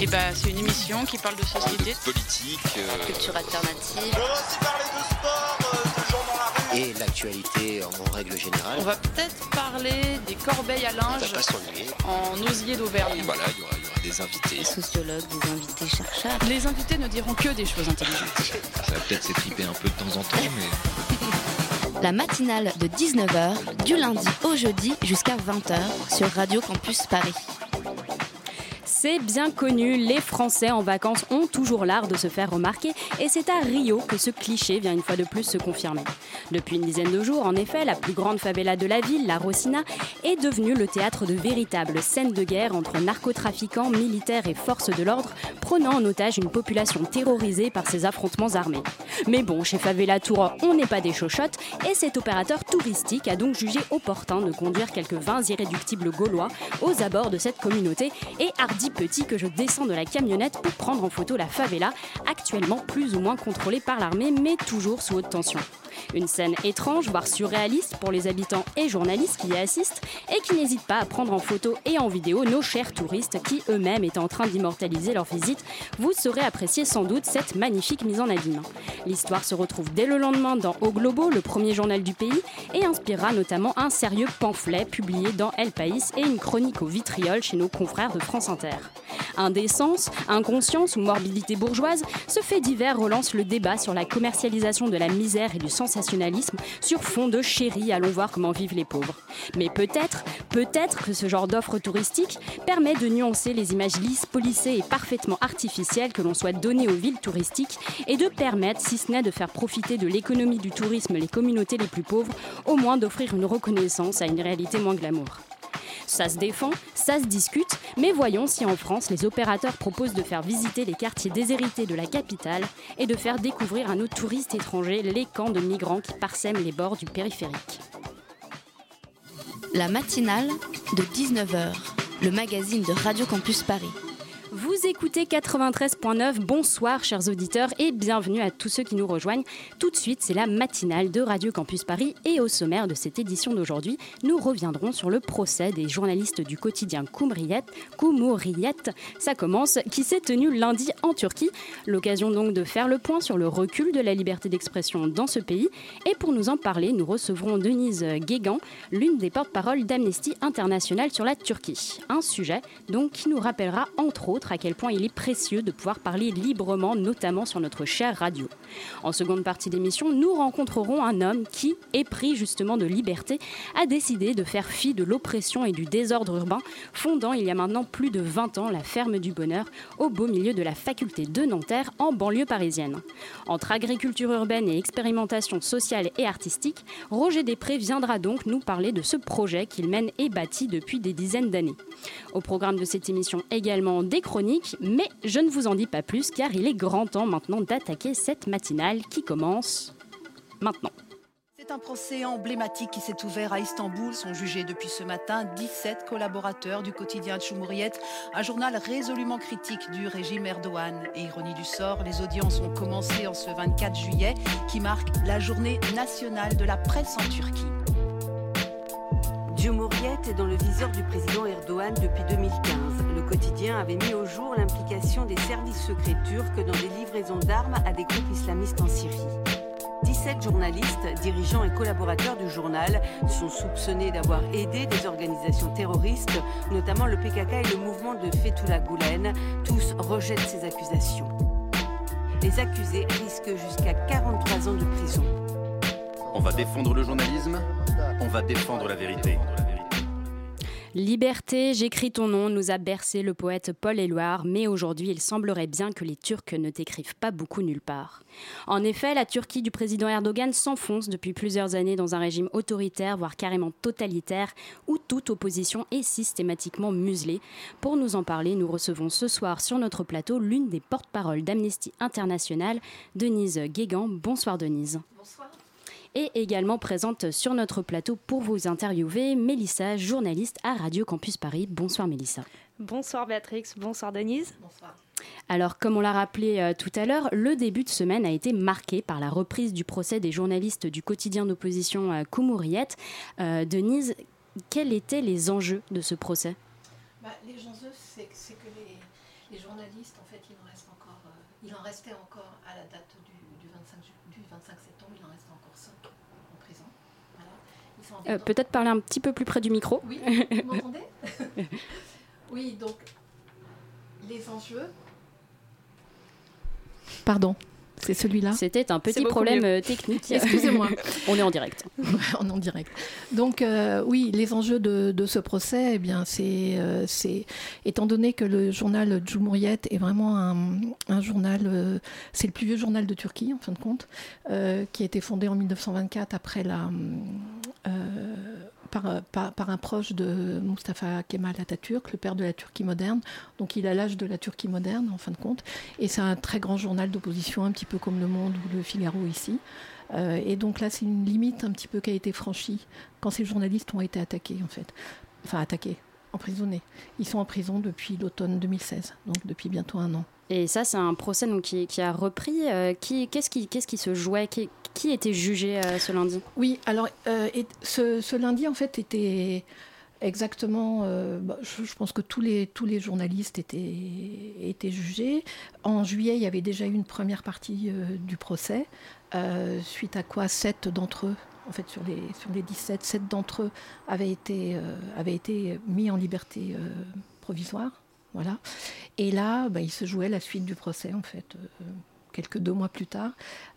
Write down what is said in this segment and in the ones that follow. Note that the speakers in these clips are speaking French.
Et bah, c'est une émission qui parle de société, politique, euh, culture alternative. On va aussi parler de sport, euh, de gens dans la rue. et l'actualité en règle générale. On va peut-être parler des corbeilles à linge pas en osier d'Auvergne. voilà, il y aura, il y aura des invités. Sociologues, des invités chercheurs. Les invités ne diront que des choses intelligentes. Ça va peut-être s'étriper un peu de temps en temps, mais La matinale de 19h, du lundi au jeudi jusqu'à 20h sur Radio Campus Paris. C'est bien connu, les Français en vacances ont toujours l'art de se faire remarquer et c'est à Rio que ce cliché vient une fois de plus se confirmer. Depuis une dizaine de jours, en effet, la plus grande favela de la ville, la Rosina, est devenue le théâtre de véritables scènes de guerre entre narcotrafiquants, militaires et forces de l'ordre, prenant en otage une population terrorisée par ces affrontements armés. Mais bon, chez Favela Tour, on n'est pas des chochottes et cet opérateur touristique a donc jugé opportun de conduire quelques 20 irréductibles gaulois aux abords de cette communauté et hardi petit que je descends de la camionnette pour prendre en photo la favela, actuellement plus ou moins contrôlée par l'armée mais toujours sous haute tension. Une scène étrange, voire surréaliste pour les habitants et journalistes qui y assistent et qui n'hésitent pas à prendre en photo et en vidéo nos chers touristes qui eux-mêmes étaient en train d'immortaliser leur visite. Vous saurez apprécier sans doute cette magnifique mise en abîme. L'histoire se retrouve dès le lendemain dans O Globo, le premier journal du pays, et inspirera notamment un sérieux pamphlet publié dans El País et une chronique au vitriol chez nos confrères de France Inter. Indécence, inconscience ou morbidité bourgeoise, ce fait divers relance le débat sur la commercialisation de la misère et du sensationnalisme sur fond de chéri, allons voir comment vivent les pauvres. Mais peut-être, peut-être que ce genre d'offre touristique permet de nuancer les images lisses, polissées et parfaitement artificielles que l'on souhaite donner aux villes touristiques et de permettre, si ce n'est de faire profiter de l'économie du tourisme les communautés les plus pauvres, au moins d'offrir une reconnaissance à une réalité moins glamour. Ça se défend, ça se discute, mais voyons si en France les opérateurs proposent de faire visiter les quartiers déshérités de la capitale et de faire découvrir à nos touristes étrangers les camps de migrants qui parsèment les bords du périphérique. La matinale de 19h, le magazine de Radio Campus Paris. Vous écoutez 93.9, bonsoir chers auditeurs et bienvenue à tous ceux qui nous rejoignent. Tout de suite, c'est la matinale de Radio Campus Paris et au sommaire de cette édition d'aujourd'hui, nous reviendrons sur le procès des journalistes du quotidien Cumhuriyet, ça commence, qui s'est tenu lundi en Turquie. L'occasion donc de faire le point sur le recul de la liberté d'expression dans ce pays. Et pour nous en parler, nous recevrons Denise Guégan, l'une des porte-paroles d'Amnesty International sur la Turquie. Un sujet donc qui nous rappellera entre autres à quel point il est précieux de pouvoir parler librement, notamment sur notre chère radio. En seconde partie d'émission, nous rencontrerons un homme qui, épris justement de liberté, a décidé de faire fi de l'oppression et du désordre urbain, fondant il y a maintenant plus de 20 ans la Ferme du Bonheur au beau milieu de la faculté de Nanterre en banlieue parisienne. Entre agriculture urbaine et expérimentation sociale et artistique, Roger Després viendra donc nous parler de ce projet qu'il mène et bâtit depuis des dizaines d'années. Au programme de cette émission également des chroniques, mais je ne vous en dis pas plus car il est grand temps maintenant d'attaquer cette matinale qui commence maintenant. C'est un procès emblématique qui s'est ouvert à Istanbul. Sont jugés depuis ce matin 17 collaborateurs du quotidien Cumhuriyet, un journal résolument critique du régime Erdogan. Et ironie du sort, les audiences ont commencé en ce 24 juillet, qui marque la journée nationale de la presse en Turquie. Cumhuriyet est dans le viseur du président Erdogan depuis 2015. Le quotidien avait mis au jour l'implication des services secrets turcs dans des livraisons d'armes à des groupes islamistes en Syrie. 17 journalistes, dirigeants et collaborateurs du journal sont soupçonnés d'avoir aidé des organisations terroristes, notamment le PKK et le mouvement de Fethullah Gulen. Tous rejettent ces accusations. Les accusés risquent jusqu'à 43 ans de prison. On va défendre le journalisme, on va défendre la vérité. Liberté, j'écris ton nom, nous a bercé le poète Paul Éluard, mais aujourd'hui il semblerait bien que les Turcs ne t'écrivent pas beaucoup nulle part. En effet, la Turquie du président Erdogan s'enfonce depuis plusieurs années dans un régime autoritaire, voire carrément totalitaire, où toute opposition est systématiquement muselée. Pour nous en parler, nous recevons ce soir sur notre plateau l'une des porte-paroles d'Amnesty International, Denise Guégan. Bonsoir Denise. Bonsoir. Et également présente sur notre plateau pour vous interviewer Mélissa, journaliste à Radio Campus Paris. Bonsoir Mélissa. Bonsoir Béatrix, bonsoir Denise. Bonsoir. Alors, comme on l'a rappelé euh, tout à l'heure, le début de semaine a été marqué par la reprise du procès des journalistes du quotidien d'opposition euh, Cumhuriyet. Euh, Denise, quels étaient les enjeux de ce procès? Bah, Les enjeux, c'est que les, Les journalistes, en fait, il en reste encore, euh, il en restait encore à la date du, du 25, ju- du 25 septembre, il en restait encore 5 en prison. Voilà. Ils sont en Euh. Peut-être parler un petit peu plus près du micro. Oui, vous m'entendez? Oui, donc les enjeux. Pardon, c'est celui-là. C'était un petit problème mieux. euh, technique. Excusez-moi. On est en direct. on est en direct. Donc euh, oui, les enjeux de, de ce procès, eh bien, c'est, euh, c'est étant donné que le journal Cumhuriyet est vraiment un, un journal, euh, c'est le plus vieux journal de Turquie en fin de compte, euh, qui a été fondé en 1924 après la euh, par, par, par un proche de Mustafa Kemal Atatürk, le père de la Turquie moderne. Donc il a l'âge de la Turquie moderne, en fin de compte. Et c'est un très grand journal d'opposition, un petit peu comme Le Monde ou Le Figaro ici. Euh, et donc là, c'est une limite un petit peu qui a été franchie quand ces journalistes ont été attaqués, en fait. Enfin, attaqués, emprisonnés. Ils sont en prison depuis l'automne 2016, donc depuis bientôt un an. Et ça, c'est un procès donc, qui, a repris. euh, qui, qu'est-ce, qui, qu'est-ce qui se jouait? Qui, était jugé euh, ce lundi? Oui, alors euh, ce, lundi, en fait, était exactement. bah, je, je pense que tous les, tous les journalistes étaient, étaient jugés. En juillet, il y avait déjà eu une première partie du procès, suite à quoi sept d'entre eux. En fait, sur les, sur les 17, sept d'entre eux avaient été, avaient été mis en liberté provisoire. Voilà. Et là, bah, il se jouait la suite du procès, en fait, euh, quelques deux mois plus tard.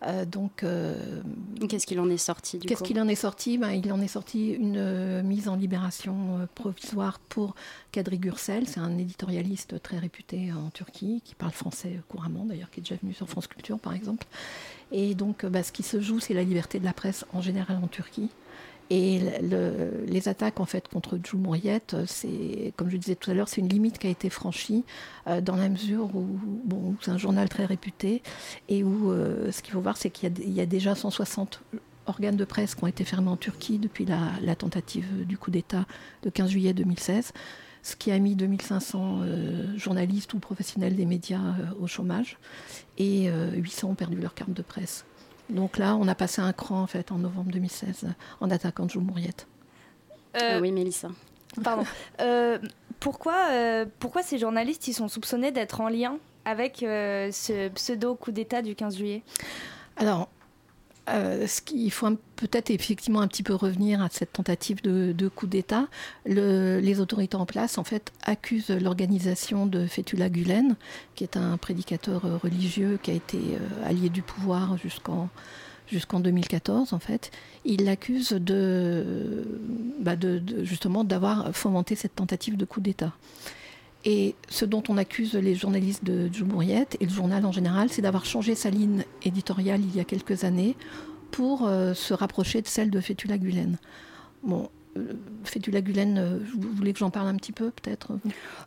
Euh, donc, euh, Qu'est-ce qu'il en est sorti du Qu'est-ce qu'il en est sorti? Ben, Il en est sorti une mise en libération provisoire pour Kadri Gürsel. C'est un éditorialiste très réputé en Turquie, qui parle français couramment d'ailleurs, qui est déjà venu sur France Culture par exemple. Et donc, bah, ce qui se joue, c'est la liberté de la presse en général en Turquie. Et le- le- les attaques en fait contre Cumhuriyet, euh, c'est comme je disais tout à l'heure, c'est une limite qui a été franchie euh, dans la mesure où, c'est un journal très réputé et où euh, ce qu'il faut voir, c'est qu'il y a- déjà 160 organes de presse qui ont été fermés en Turquie depuis la, tentative du coup d'État de 15 juillet 2016, ce qui a mis 2500 euh, journalistes ou professionnels des médias au chômage et euh, 800 ont perdu leur carte de presse. Donc là, on a passé un cran en fait en novembre 2016 en attaquant Cumhuriyet. Euh, Oui, Mélissa. Pardon. Euh, pourquoi, euh, pourquoi ces journalistes ils sont soupçonnés d'être en lien avec euh, ce pseudo coup d'État du 15 juillet? Alors, euh, ce faut peut-être effectivement un petit peu revenir à cette tentative de, coup d'État. Le- les autorités en place, en fait, accusent l'organisation de Fethullah Gulen, qui est un prédicateur religieux qui a été euh, allié du pouvoir jusqu'en jusqu'en 2014 en fait. Ils l'accusent de, bah, justement d'avoir fomenté cette tentative de coup d'État. Et ce dont on accuse les journalistes de Cumhuriyet et le journal en général, c'est d'avoir changé sa ligne éditoriale il y a quelques années pour euh, se rapprocher de celle de Fethullah Gulen. Euh, Fethullah Gulen, euh, vous voulez que j'en parle un petit peu peut-être?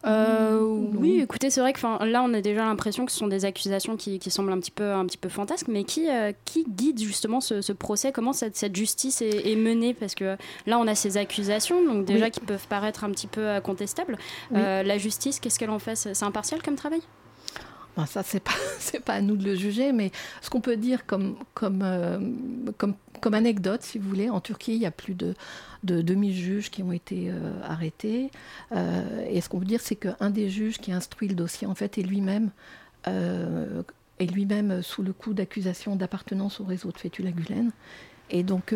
Euh, oui, écoutez, c'est vrai que là, on a déjà l'impression que ce sont des accusations qui, qui semblent un petit peu, un petit peu fantasques, mais qui, euh, qui guide justement ce, ce procès? Comment cette, cette justice est, est menée? Parce que là, on a ces accusations, donc déjà Oui. qui peuvent paraître un petit peu contestables. Oui. Euh, la justice, qu'est-ce qu'elle en fait? C'est c'est impartial comme travail? Bon, ça, c'est pas, pas à nous de le juger, mais ce qu'on peut dire comme, comme, euh, comme, comme anecdote, si vous voulez, en Turquie, il y a plus de, de 2000 juges qui ont été euh, arrêtés. Euh, et ce qu'on peut dire, c'est qu'un des juges qui instruit le dossier, en fait, est lui-même. est lui-même sous le coup d'accusation d'appartenance au réseau de Fethullah Gulen. Et donc,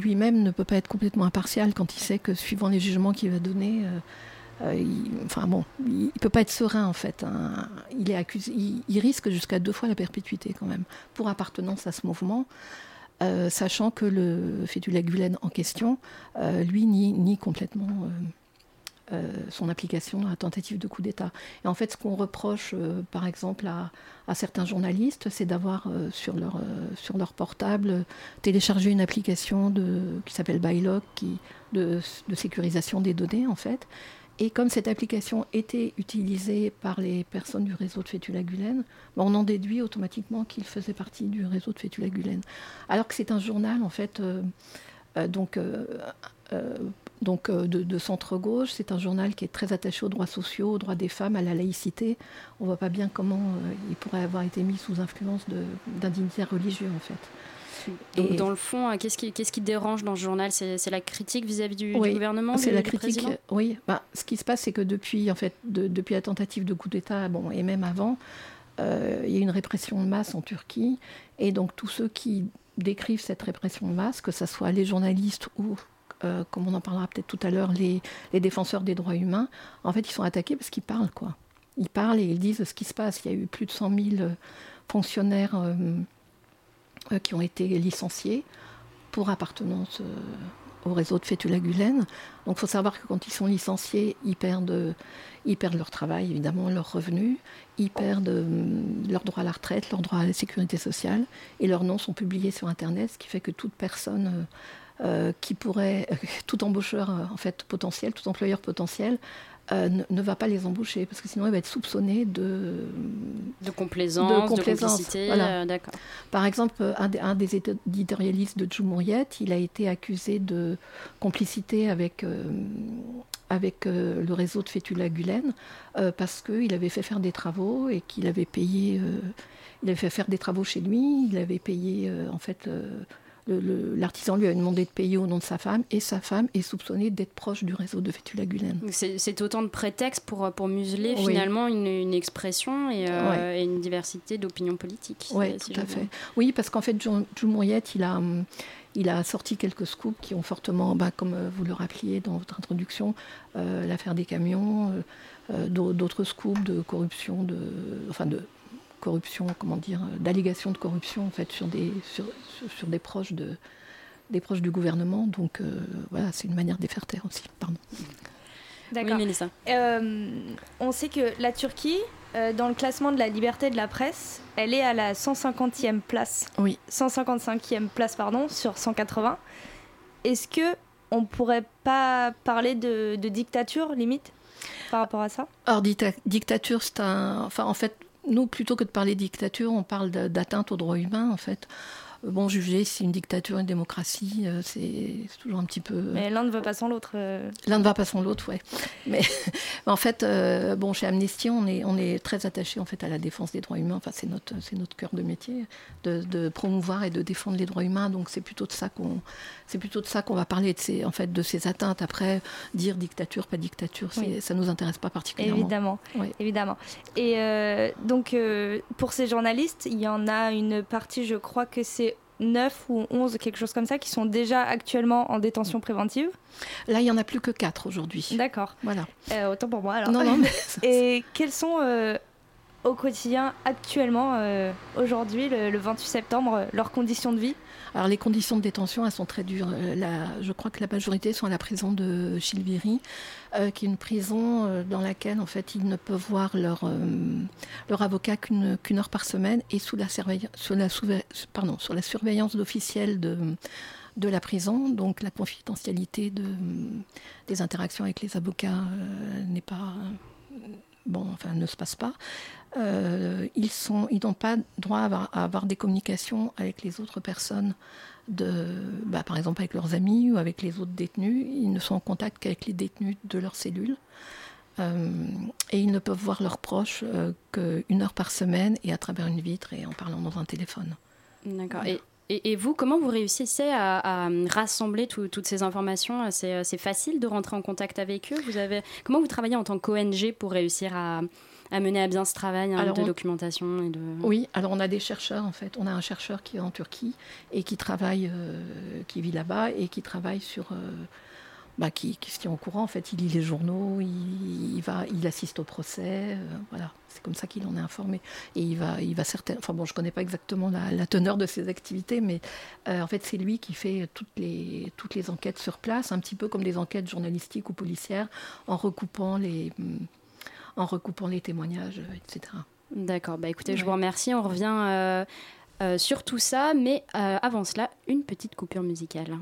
lui-même ne peut pas être complètement impartial quand il sait que, suivant les jugements qu'il va donner, euh, il, enfin bon, il, peut pas être serein en fait. hein. Il est accusé, il, risque jusqu'à deux fois la perpétuité quand même pour appartenance à ce mouvement, euh, sachant que le Fethullah Gulen en question, euh, lui nie, complètement son application à la tentative de coup d'État. Et en fait, ce qu'on reproche, par exemple, à, certains journalistes, c'est d'avoir sur, leur, sur leur portable téléchargé une application qui s'appelle Bylock, qui, de sécurisation des données, en fait. Et comme cette application était utilisée par les personnes du réseau de Fethullah Gulen, ben, on en déduit automatiquement qu'il faisait partie du réseau de Fethullah Gulen. Alors que c'est un journal, en fait, euh, euh, donc, euh, donc de, centre-gauche. C'est un journal qui est très attaché aux droits sociaux, aux droits des femmes, à la laïcité. On voit pas bien comment il pourrait avoir été mis sous influence dignitaire religieux, en fait. Donc, Et- dans le fond, euh, qu'est-ce qui, qu'est-ce qui dérange dans ce journal? C'est c'est la critique vis-à-vis du, gouvernement C'est du- la du critique. président? Oui, bah, ce qui se passe, c'est que depuis, en fait, de- depuis la tentative de coup d'État, bon, et même avant, euh, il y a une répression de masse en Turquie. Et donc, tous ceux qui décrivent cette répression de masse, que ce soit les journalistes ou, euh, comme on en parlera peut-être tout à l'heure, les, les défenseurs des droits humains, en fait, ils sont attaqués parce qu'ils parlent, quoi. Ils parlent et ils disent ce qui se passe. Il y a eu plus de 100 000 euh, fonctionnaires euh, euh, qui ont été licenciés pour appartenance euh, au réseau de Fethullah Gulen. Donc il faut savoir que quand ils sont licenciés, ils perdent, euh, ils perdent leur travail, évidemment, leurs revenus, ils perdent leur droit à la retraite, leur droit à la sécurité sociale, et leurs noms sont publiés sur Internet, ce qui fait que toute personne qui pourrait, tout embaucheur en fait potentiel, tout employeur potentiel, euh, ne, ne va pas les embaucher parce que sinon il va être soupçonné de De complaisance, de, complicité, voilà. euh, d'accord. Par exemple, un des, un des éditorialistes de Djoumouriet, il a été accusé de complicité avec, euh, avec le réseau de Fethullah Gulen parce qu'il avait fait faire des travaux et qu'il avait payé, il avait fait faire des travaux chez lui, il avait payé en fait. L'artisan lui avait demandé de payer au nom de sa femme et sa femme est soupçonnée d'être proche du réseau de Fethullah Gulen. C'est autant de prétextes pour, pour museler Oui. finalement une, une expression et, euh, Ouais. et une diversité d'opinions politiques. Oui, si tout à fait. Oui, parce qu'en fait, John, John Mouriette, il a, hum, il a sorti quelques scoops qui ont fortement, bah, comme euh, vous le rappeliez dans votre introduction, euh, l'affaire des camions, euh, d'au- d'autres scoops de corruption, de, enfin de corruption, comment dire, euh, d'allégations de corruption en fait sur des, sur, sur- des proches de des proches du gouvernement. Donc euh, voilà, c'est une manière de les faire taire aussi. Pardon. D'accord. Oui, Mélissa. Euh, on sait que la Turquie, euh, dans le classement de la liberté de la presse, elle est à la 150e place. Oui. 155e place, pardon, sur 180. Est-ce que on pourrait pas parler de, de dictature, limite, par rapport à ça? Alors, dicta- dictature, c'est un. Enfin, en fait, nous, plutôt que de parler dictature, on parle d'atteinte aux droits humains, en fait. Euh, Bon, juger si une dictature, une démocratie, euh, c'est toujours un petit peu. Mais l'un ne va pas sans l'autre. euh. L'un ne va pas sans l'autre, ouais. Mais, en fait, euh, bon, chez Amnesty, on est, on est très attaché en fait à la défense des droits humains. Enfin, c'est notre, c'est notre cœur de métier, de, de promouvoir et de défendre les droits humains. Donc, c'est plutôt de ça qu'on, c'est plutôt de ça qu'on va parler de ces, en fait, de ces atteintes. Après, dire dictature, pas dictature, Oui. ça nous intéresse pas particulièrement. Évidemment, Oui. évidemment. Et euh, donc, euh, pour ces journalistes, il y en a une partie, je crois que c'est 9 ou 11, quelque chose comme ça, qui sont déjà actuellement en détention préventive. Là, il y en a plus que quatre aujourd'hui. D'accord. Voilà. Euh, autant pour moi alors. Non, non, mais Et quels sont euh, au quotidien actuellement, euh, aujourd'hui, le, le 28 septembre, leurs conditions de vie? Alors les conditions de détention, sont très dures. Euh, je crois que la majorité sont à la prison de Chilviri, euh, qui est une prison euh, dans laquelle en fait ils ne peuvent voir leur, leur avocat qu'une heure par semaine et sous la, la, surveillance d'officiels de, la prison. Donc la confidentialité de, des interactions avec les avocats n'est pas bon, enfin, ne se passe pas. Euh, ils sont, ils n'ont pas droit à avoir, à avoir des communications avec les autres personnes, de, bah, par exemple avec leurs amis ou avec les autres détenus. Ils ne sont en contact qu'avec les détenus de leur cellule. Euh, et ils ne peuvent voir leurs proches euh, qu'une heure par semaine et à travers une vitre et en parlant dans un téléphone. D'accord. Voilà. Et, et, et vous, comment vous réussissez à, à rassembler tout- toutes ces informations? C'est c'est facile de rentrer en contact avec eux? Vous avez, Comment vous travaillez en tant qu'ONG pour réussir à, à mener à bien ce travail hein, Alors, de on- documentation et de... Oui, alors on a des chercheurs en fait. On a un chercheur qui est en Turquie et qui travaille, euh, qui vit là-bas et qui travaille sur, euh, bah, qui, qui se tient au courant en fait. Il lit les journaux, il, il va, il assiste au procès, euh, voilà. C'est comme ça qu'il en est informé. Et il va, il va certaines. Enfin bon, je connais pas exactement la, la teneur de ses activités, mais euh, en fait c'est lui qui fait toutes les toutes les enquêtes sur place, un petit peu comme des enquêtes journalistiques ou policières, en recoupant les hum, en recoupant les témoignages, euh, etc. D'accord, bah écoutez, je vous remercie. On revient euh, euh, sur tout ça, mais euh, avant cela, une petite coupure musicale.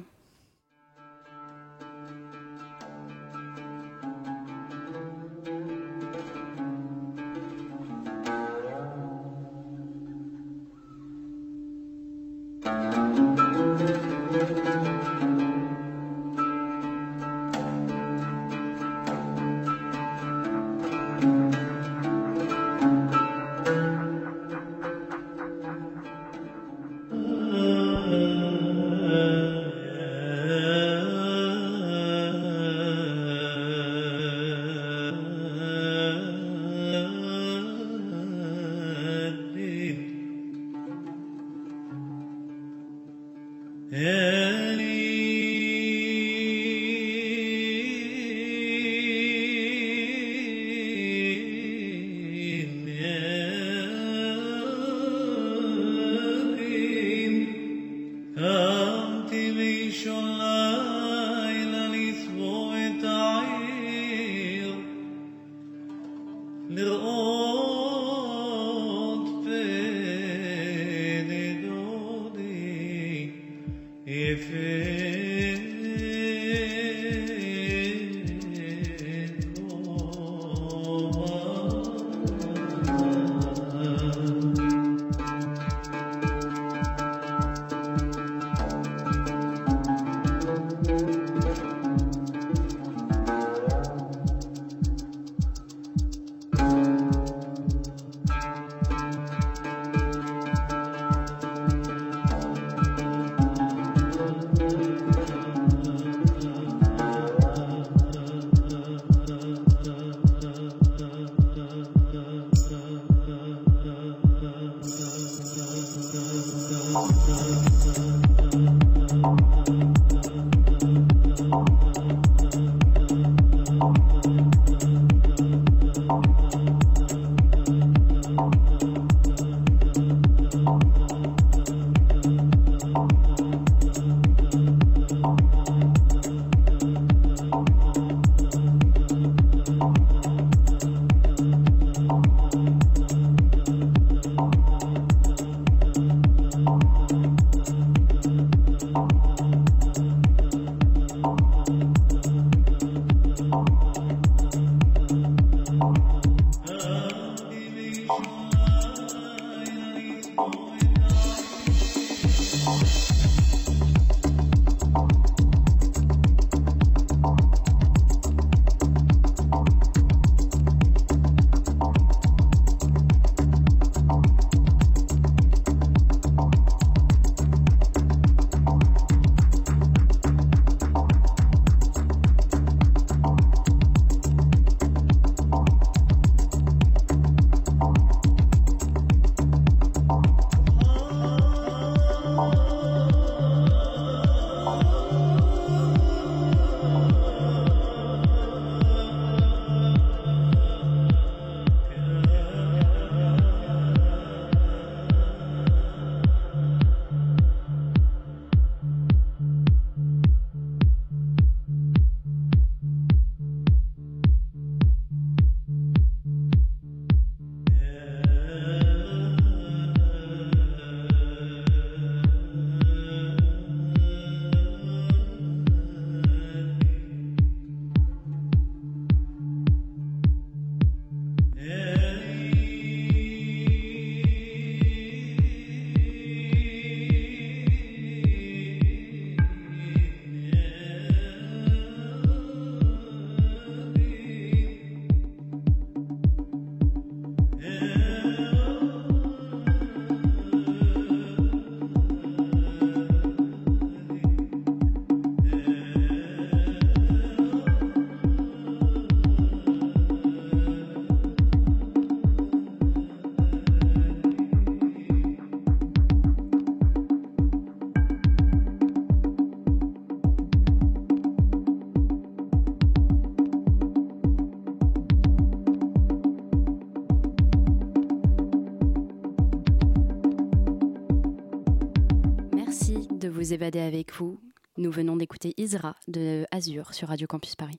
Vous évader avec vous. Nous venons d'écouter Isra de Azur sur Radio Campus Paris.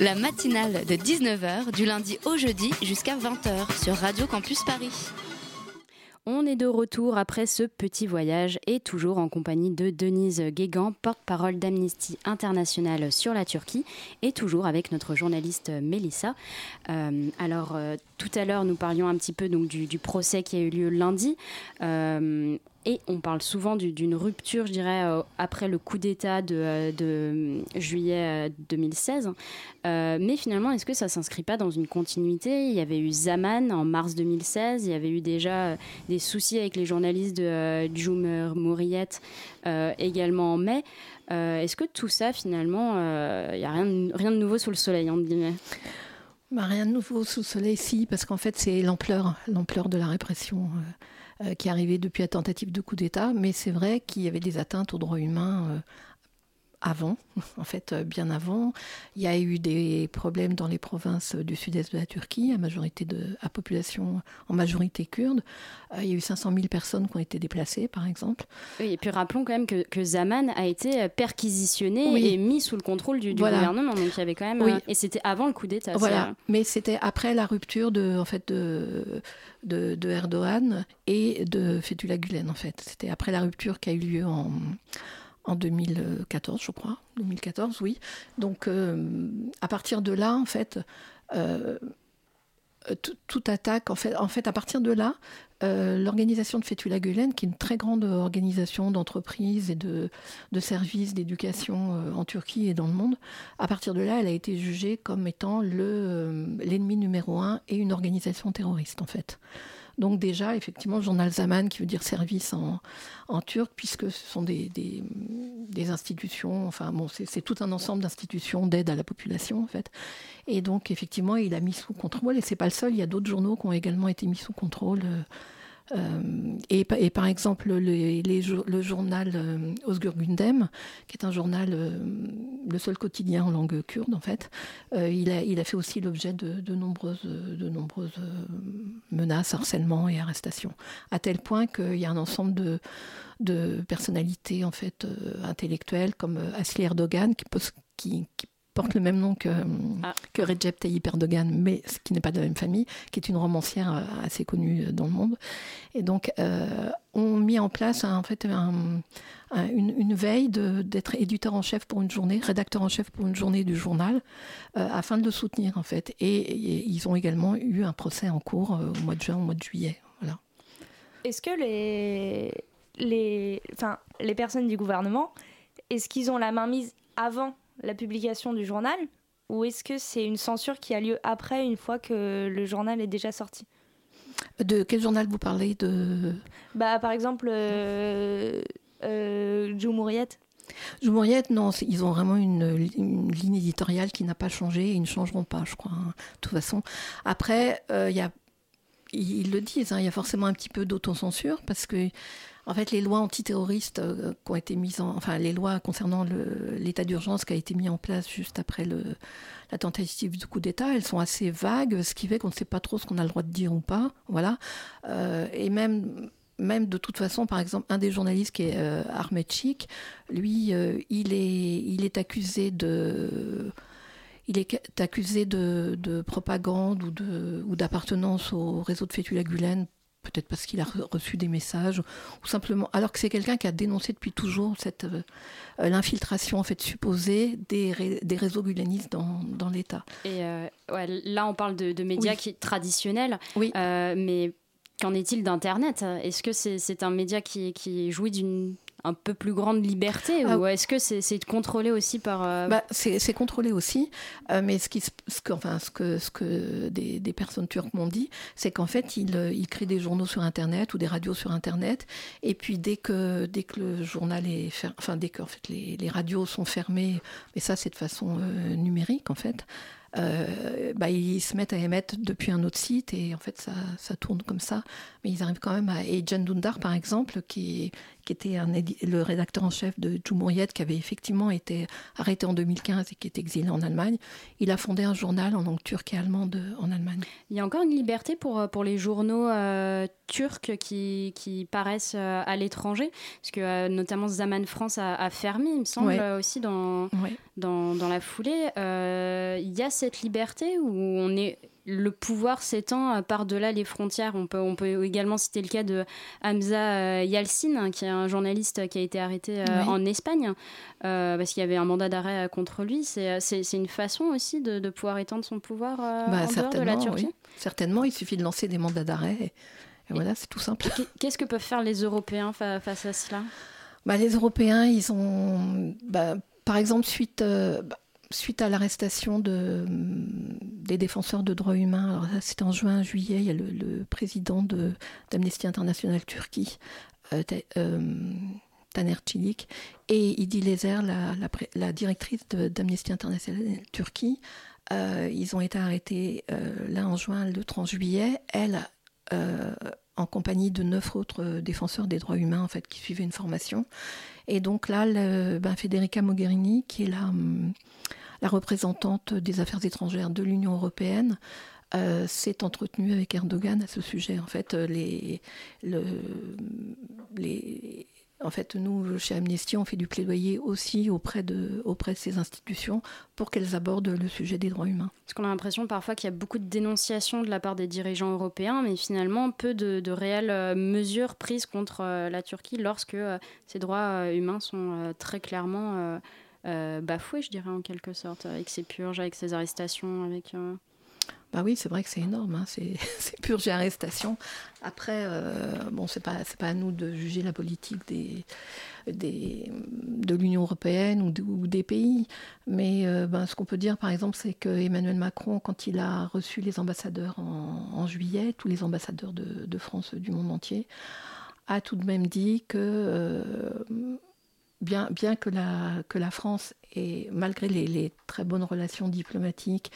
La matinale de 19h du lundi au jeudi jusqu'à 20h sur Radio Campus Paris. On est de retour après ce petit voyage et toujours en compagnie de Denise Guégan, porte-parole d'Amnesty International sur la Turquie et toujours avec notre journaliste Mélissa. Euh, alors euh, tout à l'heure nous parlions un petit peu donc du, procès qui a eu lieu lundi. Euh, et on parle souvent d'une rupture, je dirais, euh, après le coup d'État de, euh, de, juillet 2016. Euh, mais finalement, est-ce que ça ne s'inscrit pas dans une continuité? Il y avait eu Zaman en mars 2016, il y avait eu déjà des soucis avec les journalistes de Djoum Mouriet également en mai. est-ce que tout ça, finalement, il n'y a rien, de nouveau sous le soleil, entre guillemets? Bah, Rien de nouveau sous le soleil, si, parce qu'en fait, c'est l'ampleur, l'ampleur de la répression. Euh, qui arrivait depuis la tentative de coup d'État, mais c'est vrai qu'il y avait des atteintes aux droits humains euh, avant, en fait, euh, bien avant. Il y a eu des problèmes dans les provinces du sud-est de la Turquie, à, majorité de, à population en majorité kurde. il y a eu 500 000 personnes qui ont été déplacées, par exemple. Oui, et puis rappelons quand même que, que Zaman a été perquisitionné et mis sous le contrôle du, gouvernement. Donc il y avait quand même. et c'était avant le coup d'État. Voilà, mais c'était après la rupture de, en fait, de de, Erdogan et de Fethullah Gulen, en fait. C'était après la rupture qui a eu lieu en, en 2014, je crois. 2014, oui. Donc, euh, à partir de là, en fait, euh, toute attaque, en fait, à partir de là, euh, l'organisation de Fethullah Gulen, qui est une très grande organisation d'entreprises et de, de services d'éducation en Turquie et dans le monde, à partir de là, elle a été jugée comme étant l'ennemi numéro un et une organisation terroriste, en fait. Donc déjà, effectivement, le journal Zaman, qui veut dire service en, turc, puisque ce sont des, des, institutions, enfin bon, c'est tout un ensemble d'institutions d'aide à la population, en fait. Et donc, effectivement, il a mis sous contrôle, et c'est pas le seul, il y a d'autres journaux qui ont également été mis sous contrôle. Euh, et, et, par exemple, le journal Osgur Gundem, qui est un journal, le seul quotidien en langue kurde en fait, il, a, fait aussi l'objet de, nombreuses, menaces, harcèlements et arrestations, à tel point qu'il y a un ensemble de, personnalités en fait intellectuelles comme Asli Erdogan qui, qui, qui porte le même nom que, ah. que Recep Tayyip Erdogan, mais ce qui n'est pas de la même famille, qui est une romancière euh, assez connue dans le monde. Et donc, euh, on mis en place en fait une, une, veille d'être éditeur en chef pour une journée, rédacteur en chef pour une journée du journal, euh, afin de le soutenir en fait. Et, ils ont également eu un procès en cours au mois de juin, au mois de juillet. Voilà. Est-ce que les, les, enfin, les personnes du gouvernement, est-ce qu'ils ont la main mise avant la publication du journal ou est-ce que c'est une censure qui a lieu après, une fois que le journal est déjà sorti? De quel journal vous parlez? De... bah, Par exemple, euh, euh, Mouriette. Mouriette, non, ils ont vraiment une, ligne éditoriale qui n'a pas changé et ils ne changeront pas, je crois, hein, de toute façon. Après, euh, il y a, ils le disent, hein, il y a forcément un petit peu d'autocensure parce que en fait, les lois antiterroristes euh, qui ont été mises en, enfin, les lois concernant l'état d'urgence qui a été mis en place juste après la tentative de coup d'État, elles sont assez vagues, ce qui fait qu'on ne sait pas trop ce qu'on a le droit de dire ou pas. Voilà. Euh, et même, de toute façon, par exemple, un des journalistes qui est euh, Ahmed Chik, lui, euh, il, est, accusé de il est accusé de, de propagande ou d'appartenance ou au réseau de Fethullah Gulen peut-être parce qu'il a reçu des messages, ou simplement, alors que c'est quelqu'un qui a dénoncé depuis toujours cette euh, l'infiltration en fait supposée des, des réseaux gulanistes dans, dans l'État. Et euh, ouais, là, on parle de, médias qui traditionnels, oui. Euh, mais qu'en est-il d'Internet? Est-ce que c'est un média qui, qui jouit d'une un peu plus grande liberté ah ou est-ce que c'est contrôlé aussi par euh, bah, c'est contrôlé aussi euh, mais ce qui ce que, enfin ce que ce que des, des personnes turques m'ont dit c'est qu'en fait ils, euh, ils créent des journaux sur internet ou des radios sur internet et puis dès que dès que le journal est enfin dès que en fait les, les, radios sont fermées mais ça c'est de façon numérique en fait euh, bah, ils se mettent à émettre depuis un autre site et en fait ça, ça tourne comme ça. Mais ils arrivent quand même à. Et Jan Dundar, par exemple, qui, qui était un le rédacteur en chef de Cumhuriyet, qui avait effectivement été arrêté en 2015 et qui est exilé en Allemagne, il a fondé un journal en langue turque et allemande en Allemagne. Il y a encore une liberté pour, euh, pour les journaux euh, turcs qui, qui paraissent à l'étranger, parce que notamment Zaman France a, fermé, il me semble, aussi dans, dans, dans, la foulée. Il y a cette liberté où on est le pouvoir s'étend par-delà les frontières. On peut, on peut également citer le cas de Hamza euh, Yalcin, hein, qui est un journaliste qui a été arrêté euh, en Espagne euh, parce qu'il y avait un mandat d'arrêt contre lui. C'est une façon aussi de, pouvoir étendre son pouvoir bah, en dehors de la Turquie Certainement, il suffit de lancer des mandats d'arrêt. Et, voilà, c'est tout simple. Qu'est-ce que peuvent faire les Européens face à cela? Bah, Les Européens, ils ont... Bah, par exemple, suite suite à l'arrestation de, des défenseurs de droits humains, c'était en juin, juillet, il y a le, président d'Amnesty International Turquie, euh, euh, Taner Çelik, et Idi Lezer, la, la, directrice d'Amnesty International Turquie. Euh, ils ont été arrêtés là en juin, le 30 juillet. Elle, en compagnie de neuf autres défenseurs des droits humains en fait qui suivaient une formation et donc là ben, Federica Mogherini qui est là hum, la représentante des affaires étrangères de l'Union européenne euh, s'est entretenue avec Erdogan à ce sujet. En fait, euh, en fait, nous, chez Amnesty, on fait du plaidoyer aussi auprès de, auprès de ces institutions pour qu'elles abordent le sujet des droits humains. Parce qu'on a l'impression parfois qu'il y a beaucoup de dénonciations de la part des dirigeants européens, mais finalement peu de, réelles euh, mesures prises contre la Turquie lorsque ces droits humains sont très clairement bafoué, je dirais en quelque sorte, avec ses purges, avec ses arrestations, avec. Euh, bah oui, c'est vrai que c'est énorme, hein, ces, purges et arrestations. Après, euh, bon, c'est pas c'est pas à nous de juger la politique de l'Union européenne ou, des pays, mais ben, ce qu'on peut dire, par exemple, c'est que Emmanuel Macron, quand il a reçu les ambassadeurs en, juillet, tous les ambassadeurs de, France du monde entier, a tout de même dit que bien, bien que, la, que la France, et malgré les, très bonnes relations diplomatiques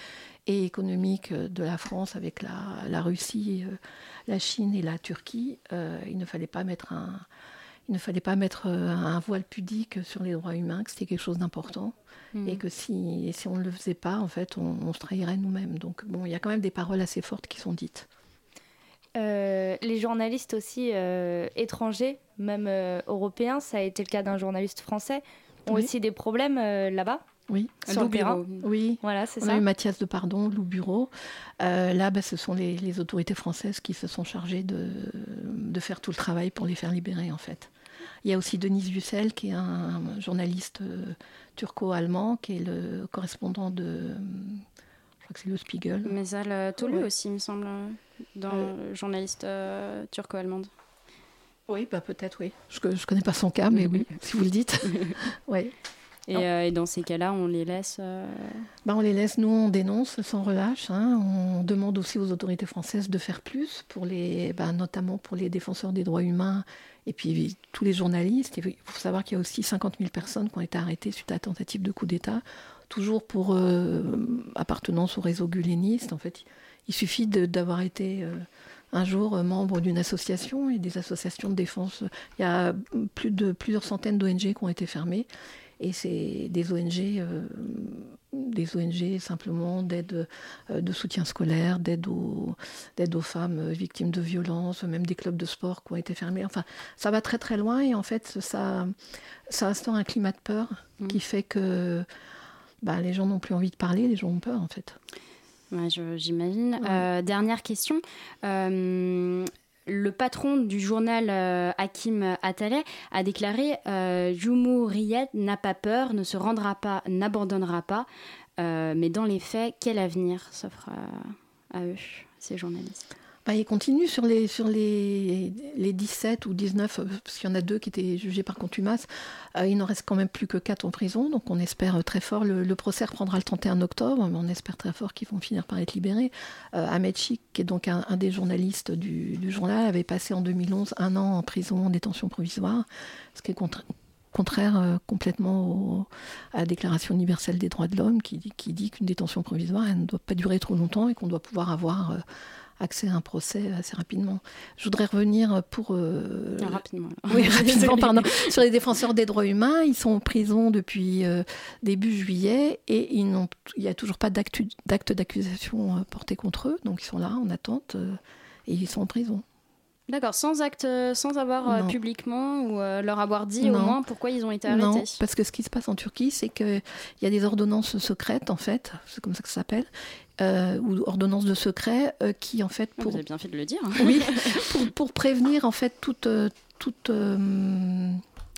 et économiques de la France avec la, Russie, euh, la Chine et la Turquie, euh, il ne fallait pas mettre un, il ne fallait pas mettre un voile pudique sur les droits humains, que c'était quelque chose d'important, mm. et que si, si on ne le faisait pas, en fait, on, on se trahirait nous-mêmes. Donc bon, il y a quand même des paroles assez fortes qui sont dites. Euh, les journalistes aussi euh, étrangers, même euh, européens, ça a été le cas d'un journaliste français, ont aussi des problèmes là-bas. Oui, sur le terrain. Oui, voilà, c'est ça. On a eu Mathias de Pardon, Loup Bureau. là, bah, ce sont les, autorités françaises qui se sont chargées de, de, faire tout le travail pour les faire libérer, en fait. Il y a aussi Denise Vussel, qui est un journaliste turco-allemand, qui est le correspondant de crois que c'est le Spiegel. Mesal euh, Tolu aussi, il me semble, dans euh. journaliste euh, turco-allemande. Oui, bah peut-être, oui. Je ne connais pas son cas, mais oui, si vous le dites. ouais. Et, dans ces cas-là, on les laisse bah, On les laisse, nous, on dénonce sans relâche. Hein. On demande aussi aux autorités françaises de faire plus, pour les, bah, notamment pour les défenseurs des droits humains et puis tous les journalistes. Il faut savoir qu'il y a aussi 50 000 personnes qui ont été arrêtées suite à tentative de coup d'État toujours pour euh, appartenance au réseau guléniste. En fait, il suffit d'avoir été euh, un jour membre d'une association et des associations de défense. Il y a plus de plusieurs centaines d'ONG qui ont été fermées et c'est des ONG, euh, des ONG simplement d'aide de soutien scolaire, d'aide aux, aux femmes victimes de violences, même des clubs de sport qui ont été fermés. Enfin, ça va très très loin et en fait, ça, ça instaure un climat de peur mmh. qui fait que bah, les gens n'ont plus envie de parler, les gens ont peur en fait. J'imagine. Euh, dernière question. Euh, le patron du journal euh, Hakim Atalay a déclaré euh, Riyad n'a pas peur, ne se rendra pas, n'abandonnera pas. mais dans les faits, quel avenir s'offre à eux, ces journalistes? Bah, il continue sur les, sur les, les 17 ou 19, euh, parce qu'il y en a deux qui étaient jugés par contumace. Euh, il n'en reste quand même plus que 4 en prison, donc on espère euh, très fort. Le, procès reprendra le 31 octobre, mais on espère très fort qu'ils vont finir par être libérés. Ahmed Chik, qui est donc un, des journalistes du, journal, avait passé en 2011 un an en prison en détention provisoire, ce qui est contraire complètement à la Déclaration universelle des droits de l'homme qui, qui dit qu'une détention provisoire ne doit pas durer trop longtemps et qu'on doit pouvoir avoir accès à un procès assez rapidement. Je voudrais revenir pour... Euh, ah, rapidement. Oui, rapidement, pardon. Sur les défenseurs des droits humains, ils sont en prison depuis euh, début juillet et ils il n'y a toujours pas d'acte d'accusation euh, porté contre eux, donc ils sont là en attente et ils sont en prison. D'accord, sans acte, sans avoir publiquement ou leur avoir dit au moins pourquoi ils ont été arrêtés? Non, parce que ce qui se passe en Turquie, c'est qu'il y a des ordonnances secrètes, en fait, c'est comme ça que ça s'appelle, euh, ou ordonnance de secret euh, qui en fait ah, pour vous avez bien fait de le dire oui pour, pour, prévenir en fait toute euh, toute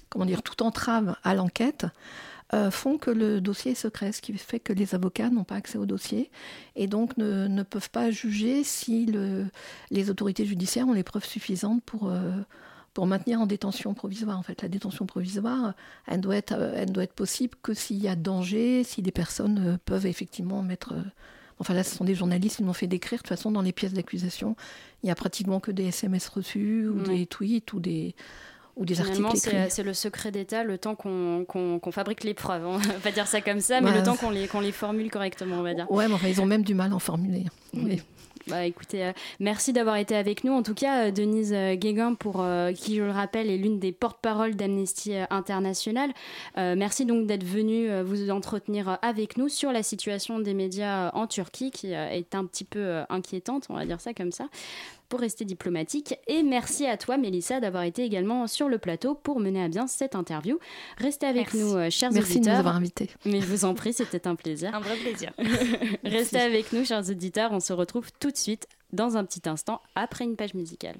comment dire toute entrave à l'enquête font que le dossier est secret, ce qui fait que les avocats n'ont pas accès au dossier et donc ne, ne peuvent pas juger si le, les autorités judiciaires ont les preuves suffisantes pour pour maintenir en détention provisoire. En fait, la détention provisoire, elle doit être, elle doit être possible que s'il y a danger, si des personnes peuvent effectivement mettre Enfin là, ce sont des journalistes, ils m'ont fait décrire. De toute façon, dans les pièces d'accusation, il n'y a pratiquement que des SMS reçus ou des tweets ou des, ou des articles écrits. C'est le secret d'État, le temps qu'on fabrique les preuves. On va dire ça comme ça, mais le temps qu'on les, les formule correctement, on va dire. Ouais, mais enfin, ils ont même du mal à en formuler. Oui. Bah, écoutez, euh, merci d'avoir été avec nous. En tout cas, euh, Denise euh, Guéguin, qui je le rappelle est l'une des porte-paroles d'Amnesty International. merci donc d'être venue vous entretenir avec nous sur la situation des médias en Turquie, qui est un petit peu inquiétante, on va dire ça comme ça pour rester diplomatique. Et merci à toi, Mélissa, d'avoir été également sur le plateau pour mener à bien cette interview. Restez avec nous, euh, chers auditeurs. Merci de nous avoir invités. Mais je vous en prie, c'était un plaisir. Un vrai plaisir. Restez avec nous, chers auditeurs. On se retrouve tout de suite, dans un petit instant, après une page musicale.